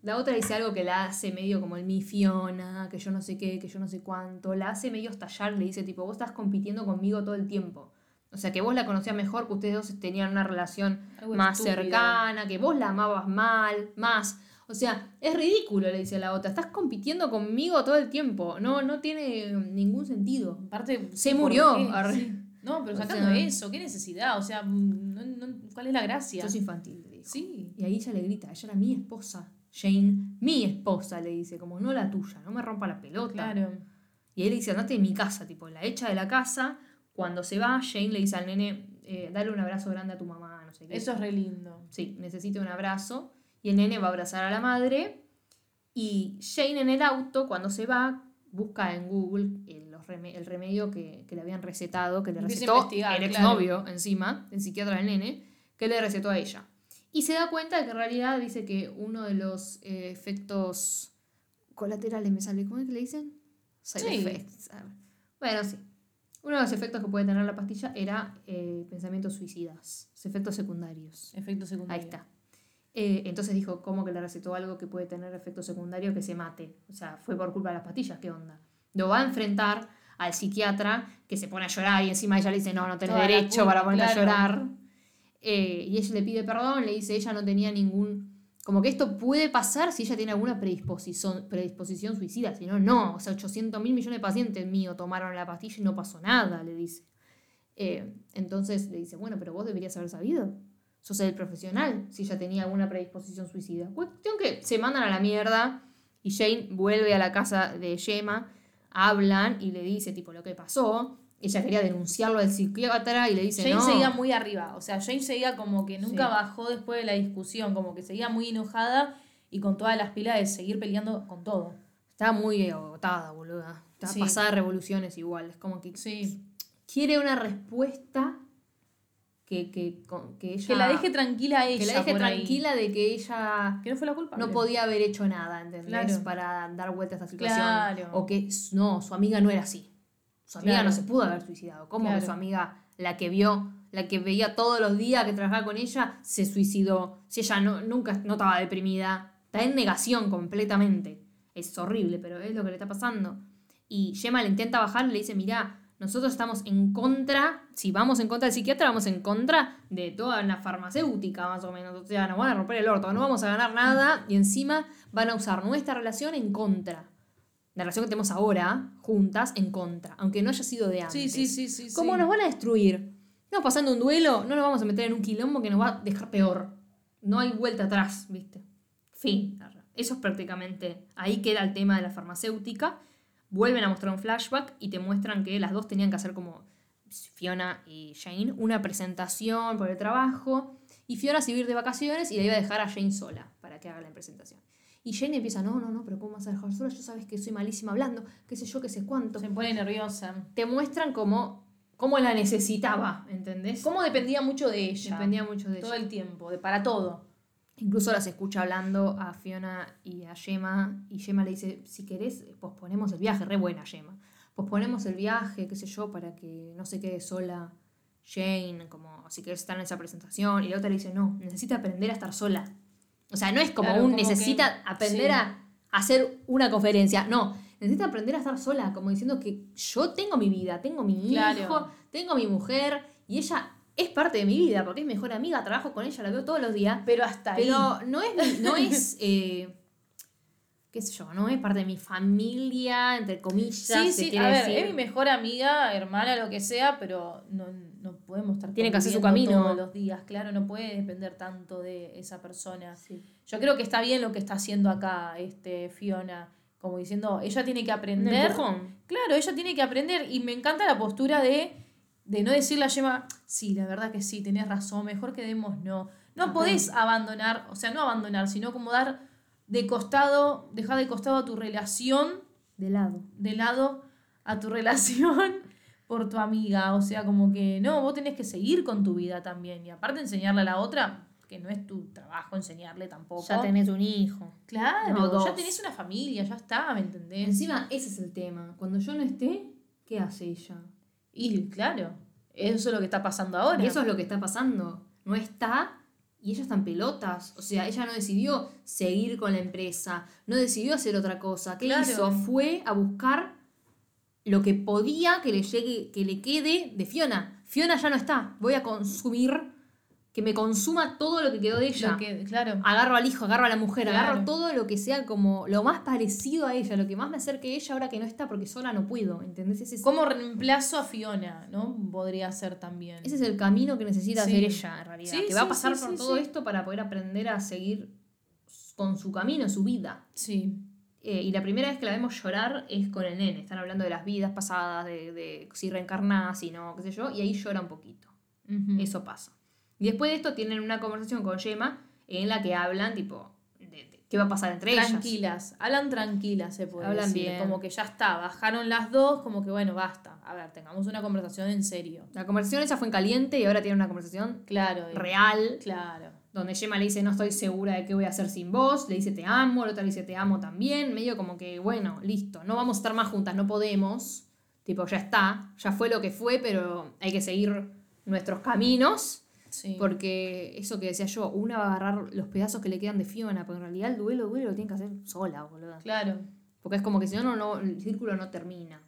la otra dice algo que la hace medio como el mi Fiona, que yo no sé qué, que yo no sé cuánto, la hace medio estallar, le dice tipo, vos estás compitiendo conmigo todo el tiempo. O sea, que vos la conocías mejor, que ustedes dos tenían una relación Algo más estúpido. cercana, que vos la amabas mal, más. O sea, es ridículo, le dice la otra. Estás compitiendo conmigo todo el tiempo. No, no tiene ningún sentido. Aparte, Se ¿por murió. Sí. No, pero O sacando sea- eso, ¿qué necesidad? O sea, mm, no- no- ¿cuál es la gracia? Sos infantil, le dijo. Sí. Y ahí ella le grita, ella era mi esposa. Jane, mi esposa, le dice, como no la tuya, no me rompa la pelota. Claro. Y él le dice, andate de mi casa, tipo, la echa de la casa. Cuando se va, Jane le dice al nene, eh, dale un abrazo grande a tu mamá, no sé qué. Eso es re lindo. Sí, necesita un abrazo. Y el nene va a abrazar a la madre. Y Jane en el auto, cuando se va, busca en Google el, los reme- el remedio que, que le habían recetado, que le Empieza recetó el claro. exnovio encima, el psiquiatra del nene, que le recetó a ella. Y se da cuenta de que en realidad dice que uno de los eh, efectos colaterales me sale, ¿cómo es que le dicen? Side Sí. effects. Bueno, sí. Uno de los efectos que puede tener la pastilla era eh, pensamientos suicidas, efectos secundarios. Efecto secundario. Ahí está. Eh, entonces dijo, ¿cómo que le recetó algo que puede tener efecto secundario que se mate? O sea, fue por culpa de las pastillas, ¿qué onda? Lo va a enfrentar al psiquiatra que se pone a llorar y encima ella le dice, no, no tenés Toda derecho culpa, para claro. a llorar. Eh, y ella le pide perdón, le dice, ella no tenía ningún... Como que esto puede pasar si ella tiene alguna predisposición, predisposición suicida, si no, no. O sea, 800 mil millones de pacientes míos tomaron la pastilla y no pasó nada, le dice. Eh, entonces le dice, bueno, pero vos deberías haber sabido. Sos el profesional si ella tenía alguna predisposición suicida. Cuestión que se mandan a la mierda y Jane vuelve a la casa de Gemma, hablan y le dice tipo lo que pasó. Ella quería denunciarlo al psiquiatra y le dice Jane no. seguía muy arriba, o sea, Jane seguía como que nunca Sí. bajó después de la discusión, como que seguía muy enojada y con todas las pilas de seguir peleando con todo. Está muy agotada, boluda. Está Sí. pasada de revoluciones igual. Es como que Sí. quiere una respuesta que, que, que ella. Que la deje tranquila a ella. que la deje ahí. tranquila de que ella Que no fue la culpa. no podía haber hecho nada, ¿entendés? Claro. Para dar vuelta a esta situación. Claro. O que no, su amiga no era así. Su amiga Claro. no se pudo haber suicidado. ¿Cómo que su amiga, la que vio, la que veía todos los días que trabajaba con ella, se suicidó? Si ella no, nunca no estaba deprimida. Está en negación completamente. Es horrible, pero es lo que le está pasando. Y Gemma le intenta bajar y le dice, mirá, nosotros estamos en contra, si vamos en contra del psiquiatra, vamos en contra de toda una farmacéutica, más o menos. O sea, nos van a romper el orto, no vamos a ganar nada y encima van a usar nuestra relación en contra. La relación que tenemos ahora, juntas, en contra, aunque no haya sido de antes. Sí, sí, sí, sí. ¿Cómo sí. nos van a destruir? No, pasando un duelo, no nos vamos a meter en un quilombo que nos va a dejar peor. No hay vuelta atrás, ¿viste? Fin. Eso es prácticamente. Ahí queda el tema de la farmacéutica. Vuelven a mostrar un flashback y te muestran que las dos tenían que hacer como Fiona y Jane una presentación por el trabajo. Y Fiona se iba a ir de vacaciones y la iba a dejar a Jane sola para que haga la presentación. Y Jane empieza, no, no, no, pero ¿cómo vas a dejar sola? Yo sabes que soy malísima hablando, qué sé yo, qué sé cuánto Se pone nerviosa. te muestran cómo, cómo la necesitaba, ¿entendés? Cómo dependía mucho de ella. Dependía mucho de todo ella. el tiempo, de, para todo. Incluso las escucha hablando a Fiona y a Gemma, y Gemma le dice, si querés, posponemos el viaje, re buena Gemma. Posponemos el viaje, qué sé yo, para que no se quede sola Jane, como si querés estar en esa presentación. Y la otra le dice, no, necesita aprender a estar sola. O sea, no es como Claro, un como necesita que- aprender sí. a hacer una conferencia. No, necesita aprender a estar sola, como diciendo que yo tengo mi vida, tengo mi Claro. hijo, tengo mi mujer, y ella es parte de mi vida, porque es mi mejor amiga, trabajo con ella, la veo todos los días. Pero hasta ahí. Pero no es, no es <laughs> eh, qué sé yo, no es parte de mi familia, entre comillas. Sí, sí, a ver, decir. es mi mejor amiga, hermana, lo que sea, pero no podemos estar Tiene que hacer su camino. todos los días, claro, no puede depender tanto de esa persona. Sí. Yo creo que está bien lo que está haciendo acá este Fiona, como diciendo, ella tiene que aprender. Claro, ella tiene que aprender y me encanta la postura de, de no decirle a Yema, sí, la verdad que sí, tenés razón, mejor quedemos no. No Aprende. podés abandonar, o sea, no abandonar, sino como dar de costado, dejar de costado a tu relación De lado. de lado a tu <laughs> relación por tu amiga. O sea, como que no, vos tenés que seguir con tu vida también. Y aparte enseñarle a la otra, que no es tu trabajo enseñarle tampoco. Ya tenés un hijo. Claro, No, ya tenés una familia, ya está, ¿me entendés? Encima, ese es el tema. Cuando yo no esté, ¿qué hace ella? Y claro, eso es lo que está pasando ahora. Y eso es lo que está pasando. No está y ella está en pelotas. O sea, ella no decidió seguir con la empresa, no decidió hacer otra cosa. ¿Qué Claro. hizo? Fue a buscar lo que podía que le llegue, que le quede de Fiona. Fiona ya no está. Voy a consumir, que me consuma todo lo que quedó de ella. Que, claro. Agarro al hijo, agarro a la mujer, Claro. agarro todo lo que sea como lo más parecido a ella, lo que más me acerque a ella ahora que no está, porque sola no puedo, ¿entendés? Ese es, Como reemplazo a Fiona, ¿no? Podría ser también. ese es el camino que necesita Sí. hacer ella, en realidad. Sí, que va a pasar por todo esto para poder aprender a seguir con su camino, su vida. Sí. Eh, y la primera vez que la vemos llorar es con el nene. Están hablando de las vidas pasadas, de, de si reencarnada, si no, qué sé yo, y ahí llora un poquito. Eso pasa. Y después de esto tienen una conversación con Gemma en la que hablan, tipo, de, de qué va a pasar entre ellas. Tranquilas, hablan tranquilas, se puede Hablan decir. bien. Como que ya está, bajaron las dos, como que bueno, basta. A ver, tengamos una conversación en serio. La conversación esa fue en caliente y ahora tiene una conversación Claro. real, Claro. Donde Gemma le dice no estoy segura de qué voy a hacer sin vos, le dice te amo, la otra le dice te amo también, medio como que bueno, listo, no vamos a estar más juntas, no podemos, Tipo, ya está, ya fue lo que fue, pero hay que seguir nuestros caminos. Sí. Porque eso que decía yo, una va a agarrar los pedazos que le quedan de Fiona, porque en realidad el duelo, duelo lo tiene que hacer sola, boludo. Claro. Porque es como que si no, no, el círculo no termina.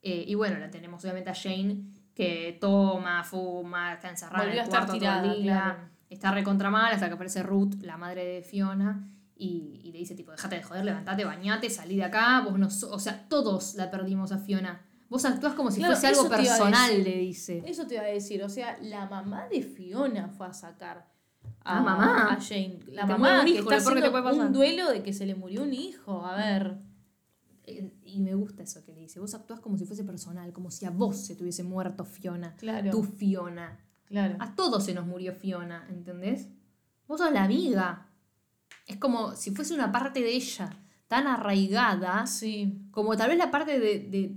Eh, y bueno, la tenemos obviamente a Jane, que toma, fuma, está encerrada Volvió en a el estar cuarto tirada, todo el día, claro. Está recontra mal, hasta que aparece Ruth, la madre de Fiona, y, y le dice tipo, déjate de joder, levantate, bañate, salí de acá, vos no so-". o sea, todos la perdimos a Fiona. Vos actúas como si Claro, fuese algo personal, le dice. Eso te iba a decir, o sea, la mamá de Fiona fue a sacar a, Ah, mamá. a Jane. La Te mamá un que hijo, está que te haciendo puede pasar. un duelo de que se le murió un hijo. A ver. Eh, Y me gusta eso que le dice. Vos actúas como si fuese personal, como si a vos se te hubiese muerto Fiona. Claro. Tu Fiona. Claro. A todos se nos murió Fiona, ¿entendés? Vos sos la amiga. Es como si fuese una parte de ella tan arraigada, Sí. como tal vez la parte de, de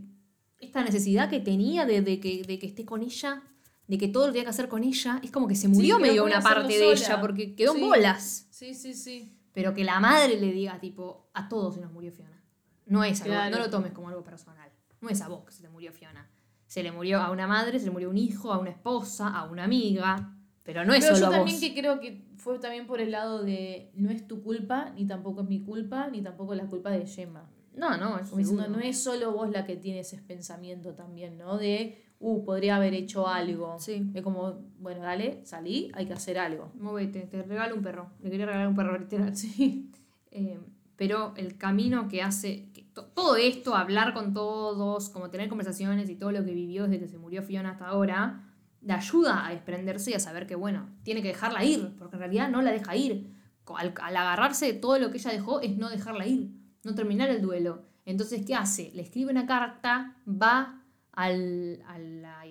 esta necesidad que tenía de, de que, de que esté con ella, de que todo lo tenía que hacer con ella. Es como que se murió pero medio una parte de sola. ella porque quedó Sí. en bolas. Sí, sí, sí. Pero que la madre le diga, tipo, a todos se nos murió Fiona. No es algo, Claro. no lo tomes como algo personal. No es a vos que se te murió Fiona. Se le murió a una madre, se le murió un hijo, a una esposa, a una amiga. Pero no es Pero solo yo a también vos. que creo que fue también por el lado de no es tu culpa, ni tampoco es mi culpa, ni tampoco es la culpa de Gemma. No, no, es diciendo, no es solo vos la que tienes ese pensamiento también, ¿no? De, uh, podría haber hecho algo. Sí. Es como, bueno, dale, salí, hay que hacer algo. Movete, te regalo un perro. Le quería regalar un perro literal. <laughs> Sí. Eh, pero el camino que hace, que todo esto, hablar con todos, como tener conversaciones y todo lo que vivió desde que se murió Fiona hasta ahora, le ayuda a desprenderse y a saber que, bueno, tiene que dejarla ir, porque en realidad no la deja ir. Al, al agarrarse de todo lo que ella dejó es no dejarla ir, no terminar el duelo. Entonces, ¿qué hace? Le escribe una carta, va al, a la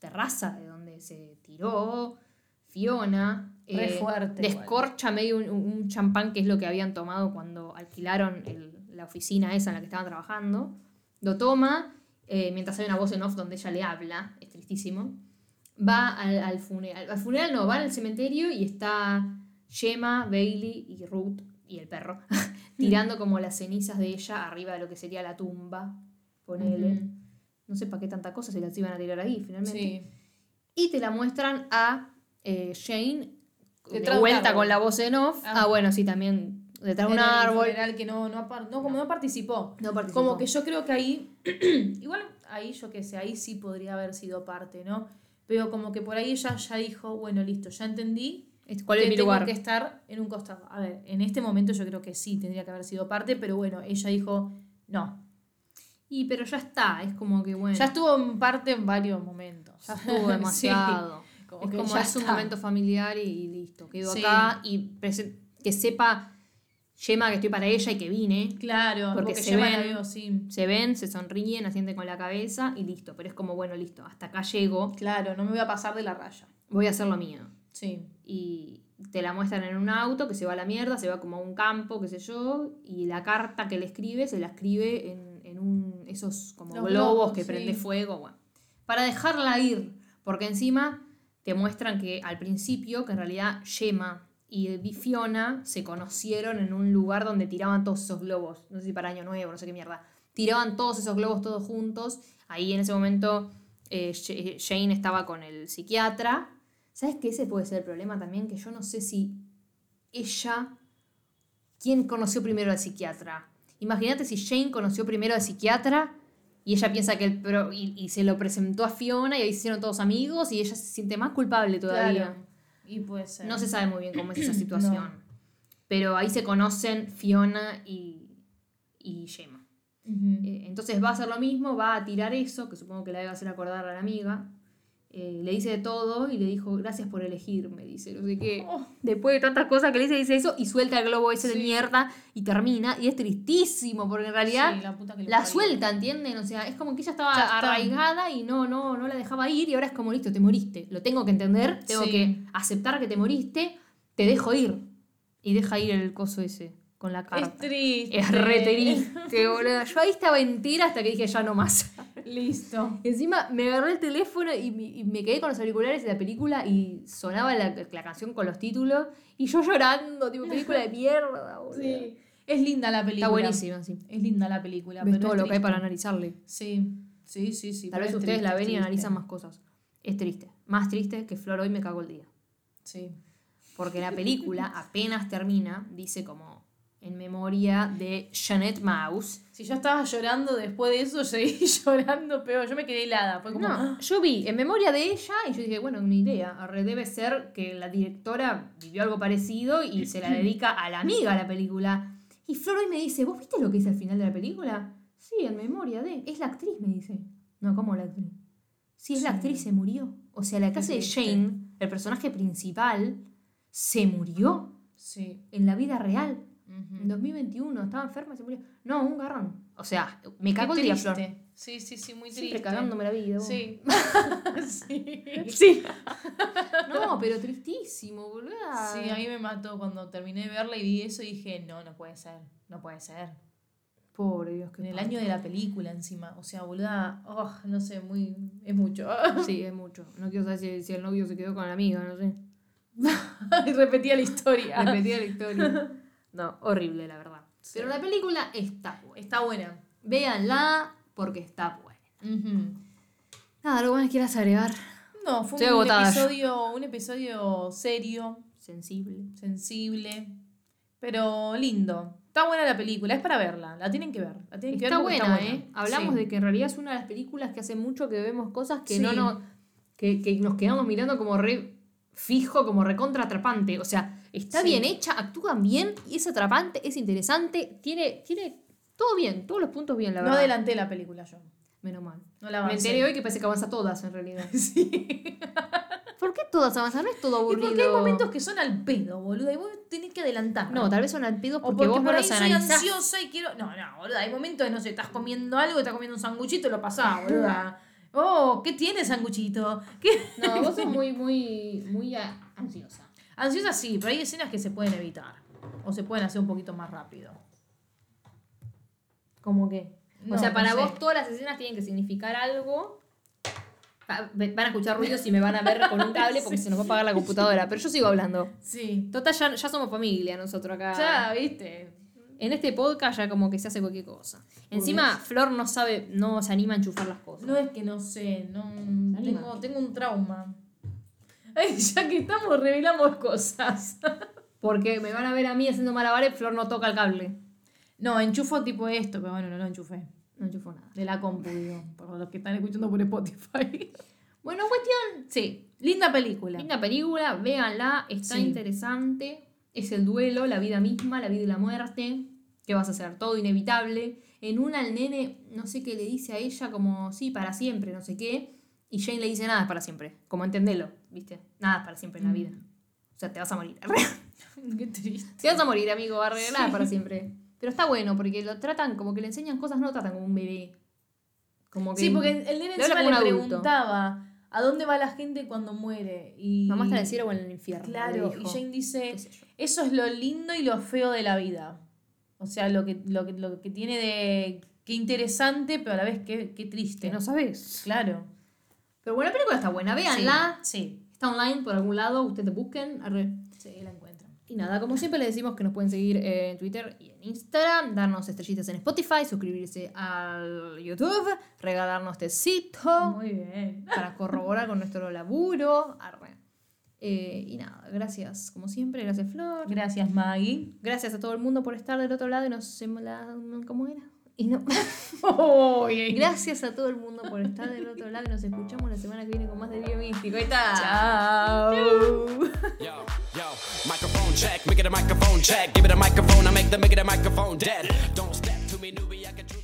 terraza de donde se tiró Fiona. Eh, fuerte, Descorcha medio un, un champán, que es lo que habían tomado cuando alquilaron el- la oficina esa en la que estaban trabajando. Lo toma, eh, mientras hay una voz en off donde ella le habla, es tristísimo. Va al, al funeral. Al funeral no, va al cementerio y está Gemma, Bailey y Ruth y el perro <laughs> tirando como las cenizas de ella arriba de lo que sería la tumba. Ponele. Ujú. No sé para qué tanta cosa se las iban a tirar ahí finalmente. Sí. Y te la muestran a eh, Jane de vuelta con la voz en off. Ah. Ah, bueno, sí, también detrás de un En árbol. funeral que no, no, no, como no participó. No participó. Como que yo creo que ahí, <clears throat> igual ahí yo qué sé, ahí sí podría haber sido parte, ¿no? Pero como que por ahí ella ya dijo, bueno, listo, ya entendí ¿Cuál que es mi tengo lugar? que estar en un costado. A ver, en este momento yo creo que sí tendría que haber sido parte, pero bueno, ella dijo, no. Y pero ya está, es como que bueno. Ya estuvo en parte en varios momentos. ya estuvo <laughs> demasiado. Sí, como es que como ya es un momento familiar y, y listo. Quedo Sí. acá y que sepa Gemma que estoy para ella y que vine. Claro, Porque porque, se la ven- veo, sí. Se ven, se sonríen, asienten con la cabeza y listo. Pero es como, bueno, listo, hasta acá llego, Claro, no me voy a pasar de la raya. voy a hacer lo mío. Sí. y te la muestran en un auto que se va a la mierda, se va como a un campo, qué sé yo, y la carta que le escribe se la escribe en, en un, esos como Los globos, globos, que sí. prende fuego, bueno, para dejarla ir, porque encima te muestran que al principio, que en realidad Gemma y Fiona se conocieron en un lugar donde tiraban todos esos globos, no sé si para Año Nuevo, no sé qué mierda, tiraban todos esos globos todos juntos, ahí en ese momento eh, Sh- Jane estaba con el psiquiatra, ¿Sabes qué? Ese puede ser el problema también, que yo no sé si ella... ¿Quién conoció primero al psiquiatra? Imagínate si Jane conoció primero al psiquiatra y ella piensa que el... pro- y, y se lo presentó a Fiona y ahí se hicieron todos amigos y ella se siente más culpable todavía. Y puede ser. No se sabe muy bien cómo es esa <clears throat> situación. Pero ahí se conocen Fiona y, y Gemma. Eh, entonces va a hacer lo mismo, va a tirar eso, que supongo que la debe hacer acordar a la amiga. Eh, le dice de todo y le dijo, gracias por elegirme, dice, no sé qué. Oh. Después de tantas cosas que le dice, dice eso y suelta el globo ese de mierda y termina. Y es tristísimo, porque en realidad Sí, la, suelta, ¿entienden? O sea, es como que ella estaba Ya arraigada y no, no, no la dejaba ir y ahora es como, listo, te moriste. Lo tengo que entender, tengo Sí. que aceptar que te moriste, te dejo ir. Y deja ir el coso ese con la carta. Es triste. Es re triste, boludo. Yo ahí estaba entera hasta que dije ya no más. Listo. Encima me agarré el teléfono y me, y me quedé con los auriculares de la película y sonaba la, la canción con los títulos y yo llorando, tipo película de mierda, boludo. Sí. Es linda la película. Está buenísima, sí. Es linda la película. Ves pero todo lo que hay para analizarle. Sí. Sí, sí, sí. Tal vez es ustedes triste, la ven y analizan más cosas. Es triste. Más triste que Flor hoy me cago el día. Sí. Porque la película apenas termina, dice como en memoria de Jeanette Mouse. Si yo estaba llorando después de eso, <laughs> seguí llorando, pero yo me quedé helada. Fue como. No, ¡ah! yo vi en memoria de ella y yo dije, bueno, una idea. Arre, debe ser que la directora vivió algo parecido y se la dedica a la amiga la película. Y Flor hoy me dice, ¿vos viste lo que es al final de la película? Sí, en memoria de. Es la actriz, me dice. No, ¿cómo la actriz? Sí, es la actriz, se murió. O sea, la hace de. Jane, el personaje principal, se murió Sí. en la vida real. En 2021, estaba enferma y se murió. No, un garrón. O sea, me cago el día, triste. Flor. Sí, sí, sí, muy Siempre triste. cagándome la vida. vos. Sí. <laughs> sí. Sí. No, pero tristísimo, boludo. Sí, a mí me mató cuando terminé de verla y vi eso y dije, no, no puede ser, no puede ser. Pobre Dios, que En el año de la película encima, o sea, boluda, oh, no sé, muy, es mucho. <laughs> Sí, es mucho. No quiero saber si, si el novio se quedó con la amiga, no sé. y <laughs> repetía la historia. Repetía la historia. No, horrible, la verdad. Sí. Pero la película está buena. Está buena. Véanla porque está buena. Nada, ¿algo más quieras agregar? No, fue Estoy un agotada episodio, un episodio serio, Sensible. sensible, pero lindo. Está buena la película, es para verla, la tienen que ver. La tienen que Está buena, ¿eh? Hablamos Sí. de que en realidad es una de las películas que hace mucho que vemos cosas que no Sí. nos. Que, que nos quedamos mirando como re fijo, como recontra atrapante. O sea, está Sí. bien hecha, actúan bien, y es atrapante, es interesante, tiene, tiene todo bien, todos los puntos bien, la No verdad. adelanté la película yo. Menos mal. No la Me enteré hoy que parece que avanza todas en realidad. <laughs> Sí. ¿Por qué todas avanzan? No es todo Y aburrido. porque hay momentos que son al pedo, boludo, y vos tenés que adelantar. No, tal vez son al pedo O porque, porque vos no por ahí los soy analizás. ansiosa y quiero. No, no, boluda. Hay momentos, no sé, estás comiendo algo, estás comiendo un sanguchito y lo pasás, boluda. <laughs> Oh, ¿qué tiene sanguchito? ¿Qué? No, vos sos <laughs> muy, muy, muy ansiosa. Ansiosa sí, pero hay escenas que se pueden evitar. O se pueden hacer un poquito más rápido. ¿Cómo que? No, o sea, no para sé. vos todas las escenas tienen que significar algo. Va- Van a escuchar ruidos y me van a ver con un cable porque <laughs> se nos va a apagar la computadora. Pero yo sigo hablando. Sí. Total, ya, ya somos familia nosotros acá. Ya, viste. En este podcast ya como que se hace cualquier cosa. Encima, Flor no sabe, no se anima a enchufar las cosas. No es que no sé, no. Tengo, tengo un trauma. Ay, ya que estamos, revelamos cosas. Porque me van a ver a mí haciendo malabares, Flor no toca el cable. No, enchufo tipo esto, pero bueno, no lo enchufé. No enchufó nada. De la compu, digo, por los que están escuchando por Spotify. Bueno, cuestión, Sí, linda película. linda película, véanla, está Sí. interesante. Es el duelo, la vida misma, la vida y la muerte. ¿Qué vas a hacer? Todo inevitable. En una el nene, no sé qué le dice a ella, como, sí, para siempre, no sé qué. Y Jane le dice, nada es para siempre. Como entendelo, ¿viste? Nada es para siempre en la Mm. vida. O sea, te vas a morir. <laughs> Qué triste. te vas a morir, amigo, arre, nada es para siempre. Pero está bueno, porque lo tratan, como que le enseñan cosas, no lo tratan como un bebé. Como que Sí, porque el nene encima le preguntaba ¿a dónde va la gente cuando muere? Y Mamá está en el cielo o en el infierno. Claro, y. Jane dice, eso es lo lindo y lo feo de la vida. O sea, lo que, lo que, lo que tiene de... Qué interesante, pero a la vez qué, qué triste. Que no sabes. Claro. Pero bueno, la película está buena, véanla. Sí, Está online por algún lado, ustedes busquen. arre. sí, la encuentran. Y nada, como siempre les decimos que nos pueden seguir en Twitter y en Instagram, darnos estrellitas en Spotify, suscribirse al YouTube, regalarnos tecito Muy bien. para corroborar con nuestro laburo. arre. Eh, y nada, gracias como siempre, gracias Flor. Gracias, Maggie. Gracias a todo el mundo por estar del otro lado y nos... ¿Cómo era? Y no... <laughs> Gracias a todo el mundo por estar del otro lado y nos escuchamos la semana que viene con más Delirio Místico. Ahí está. Chao. Yo, yo, microphone check, make it a microphone check. Give it a microphone, I make the make it a microphone dead. Don't step to me, newbie, I can.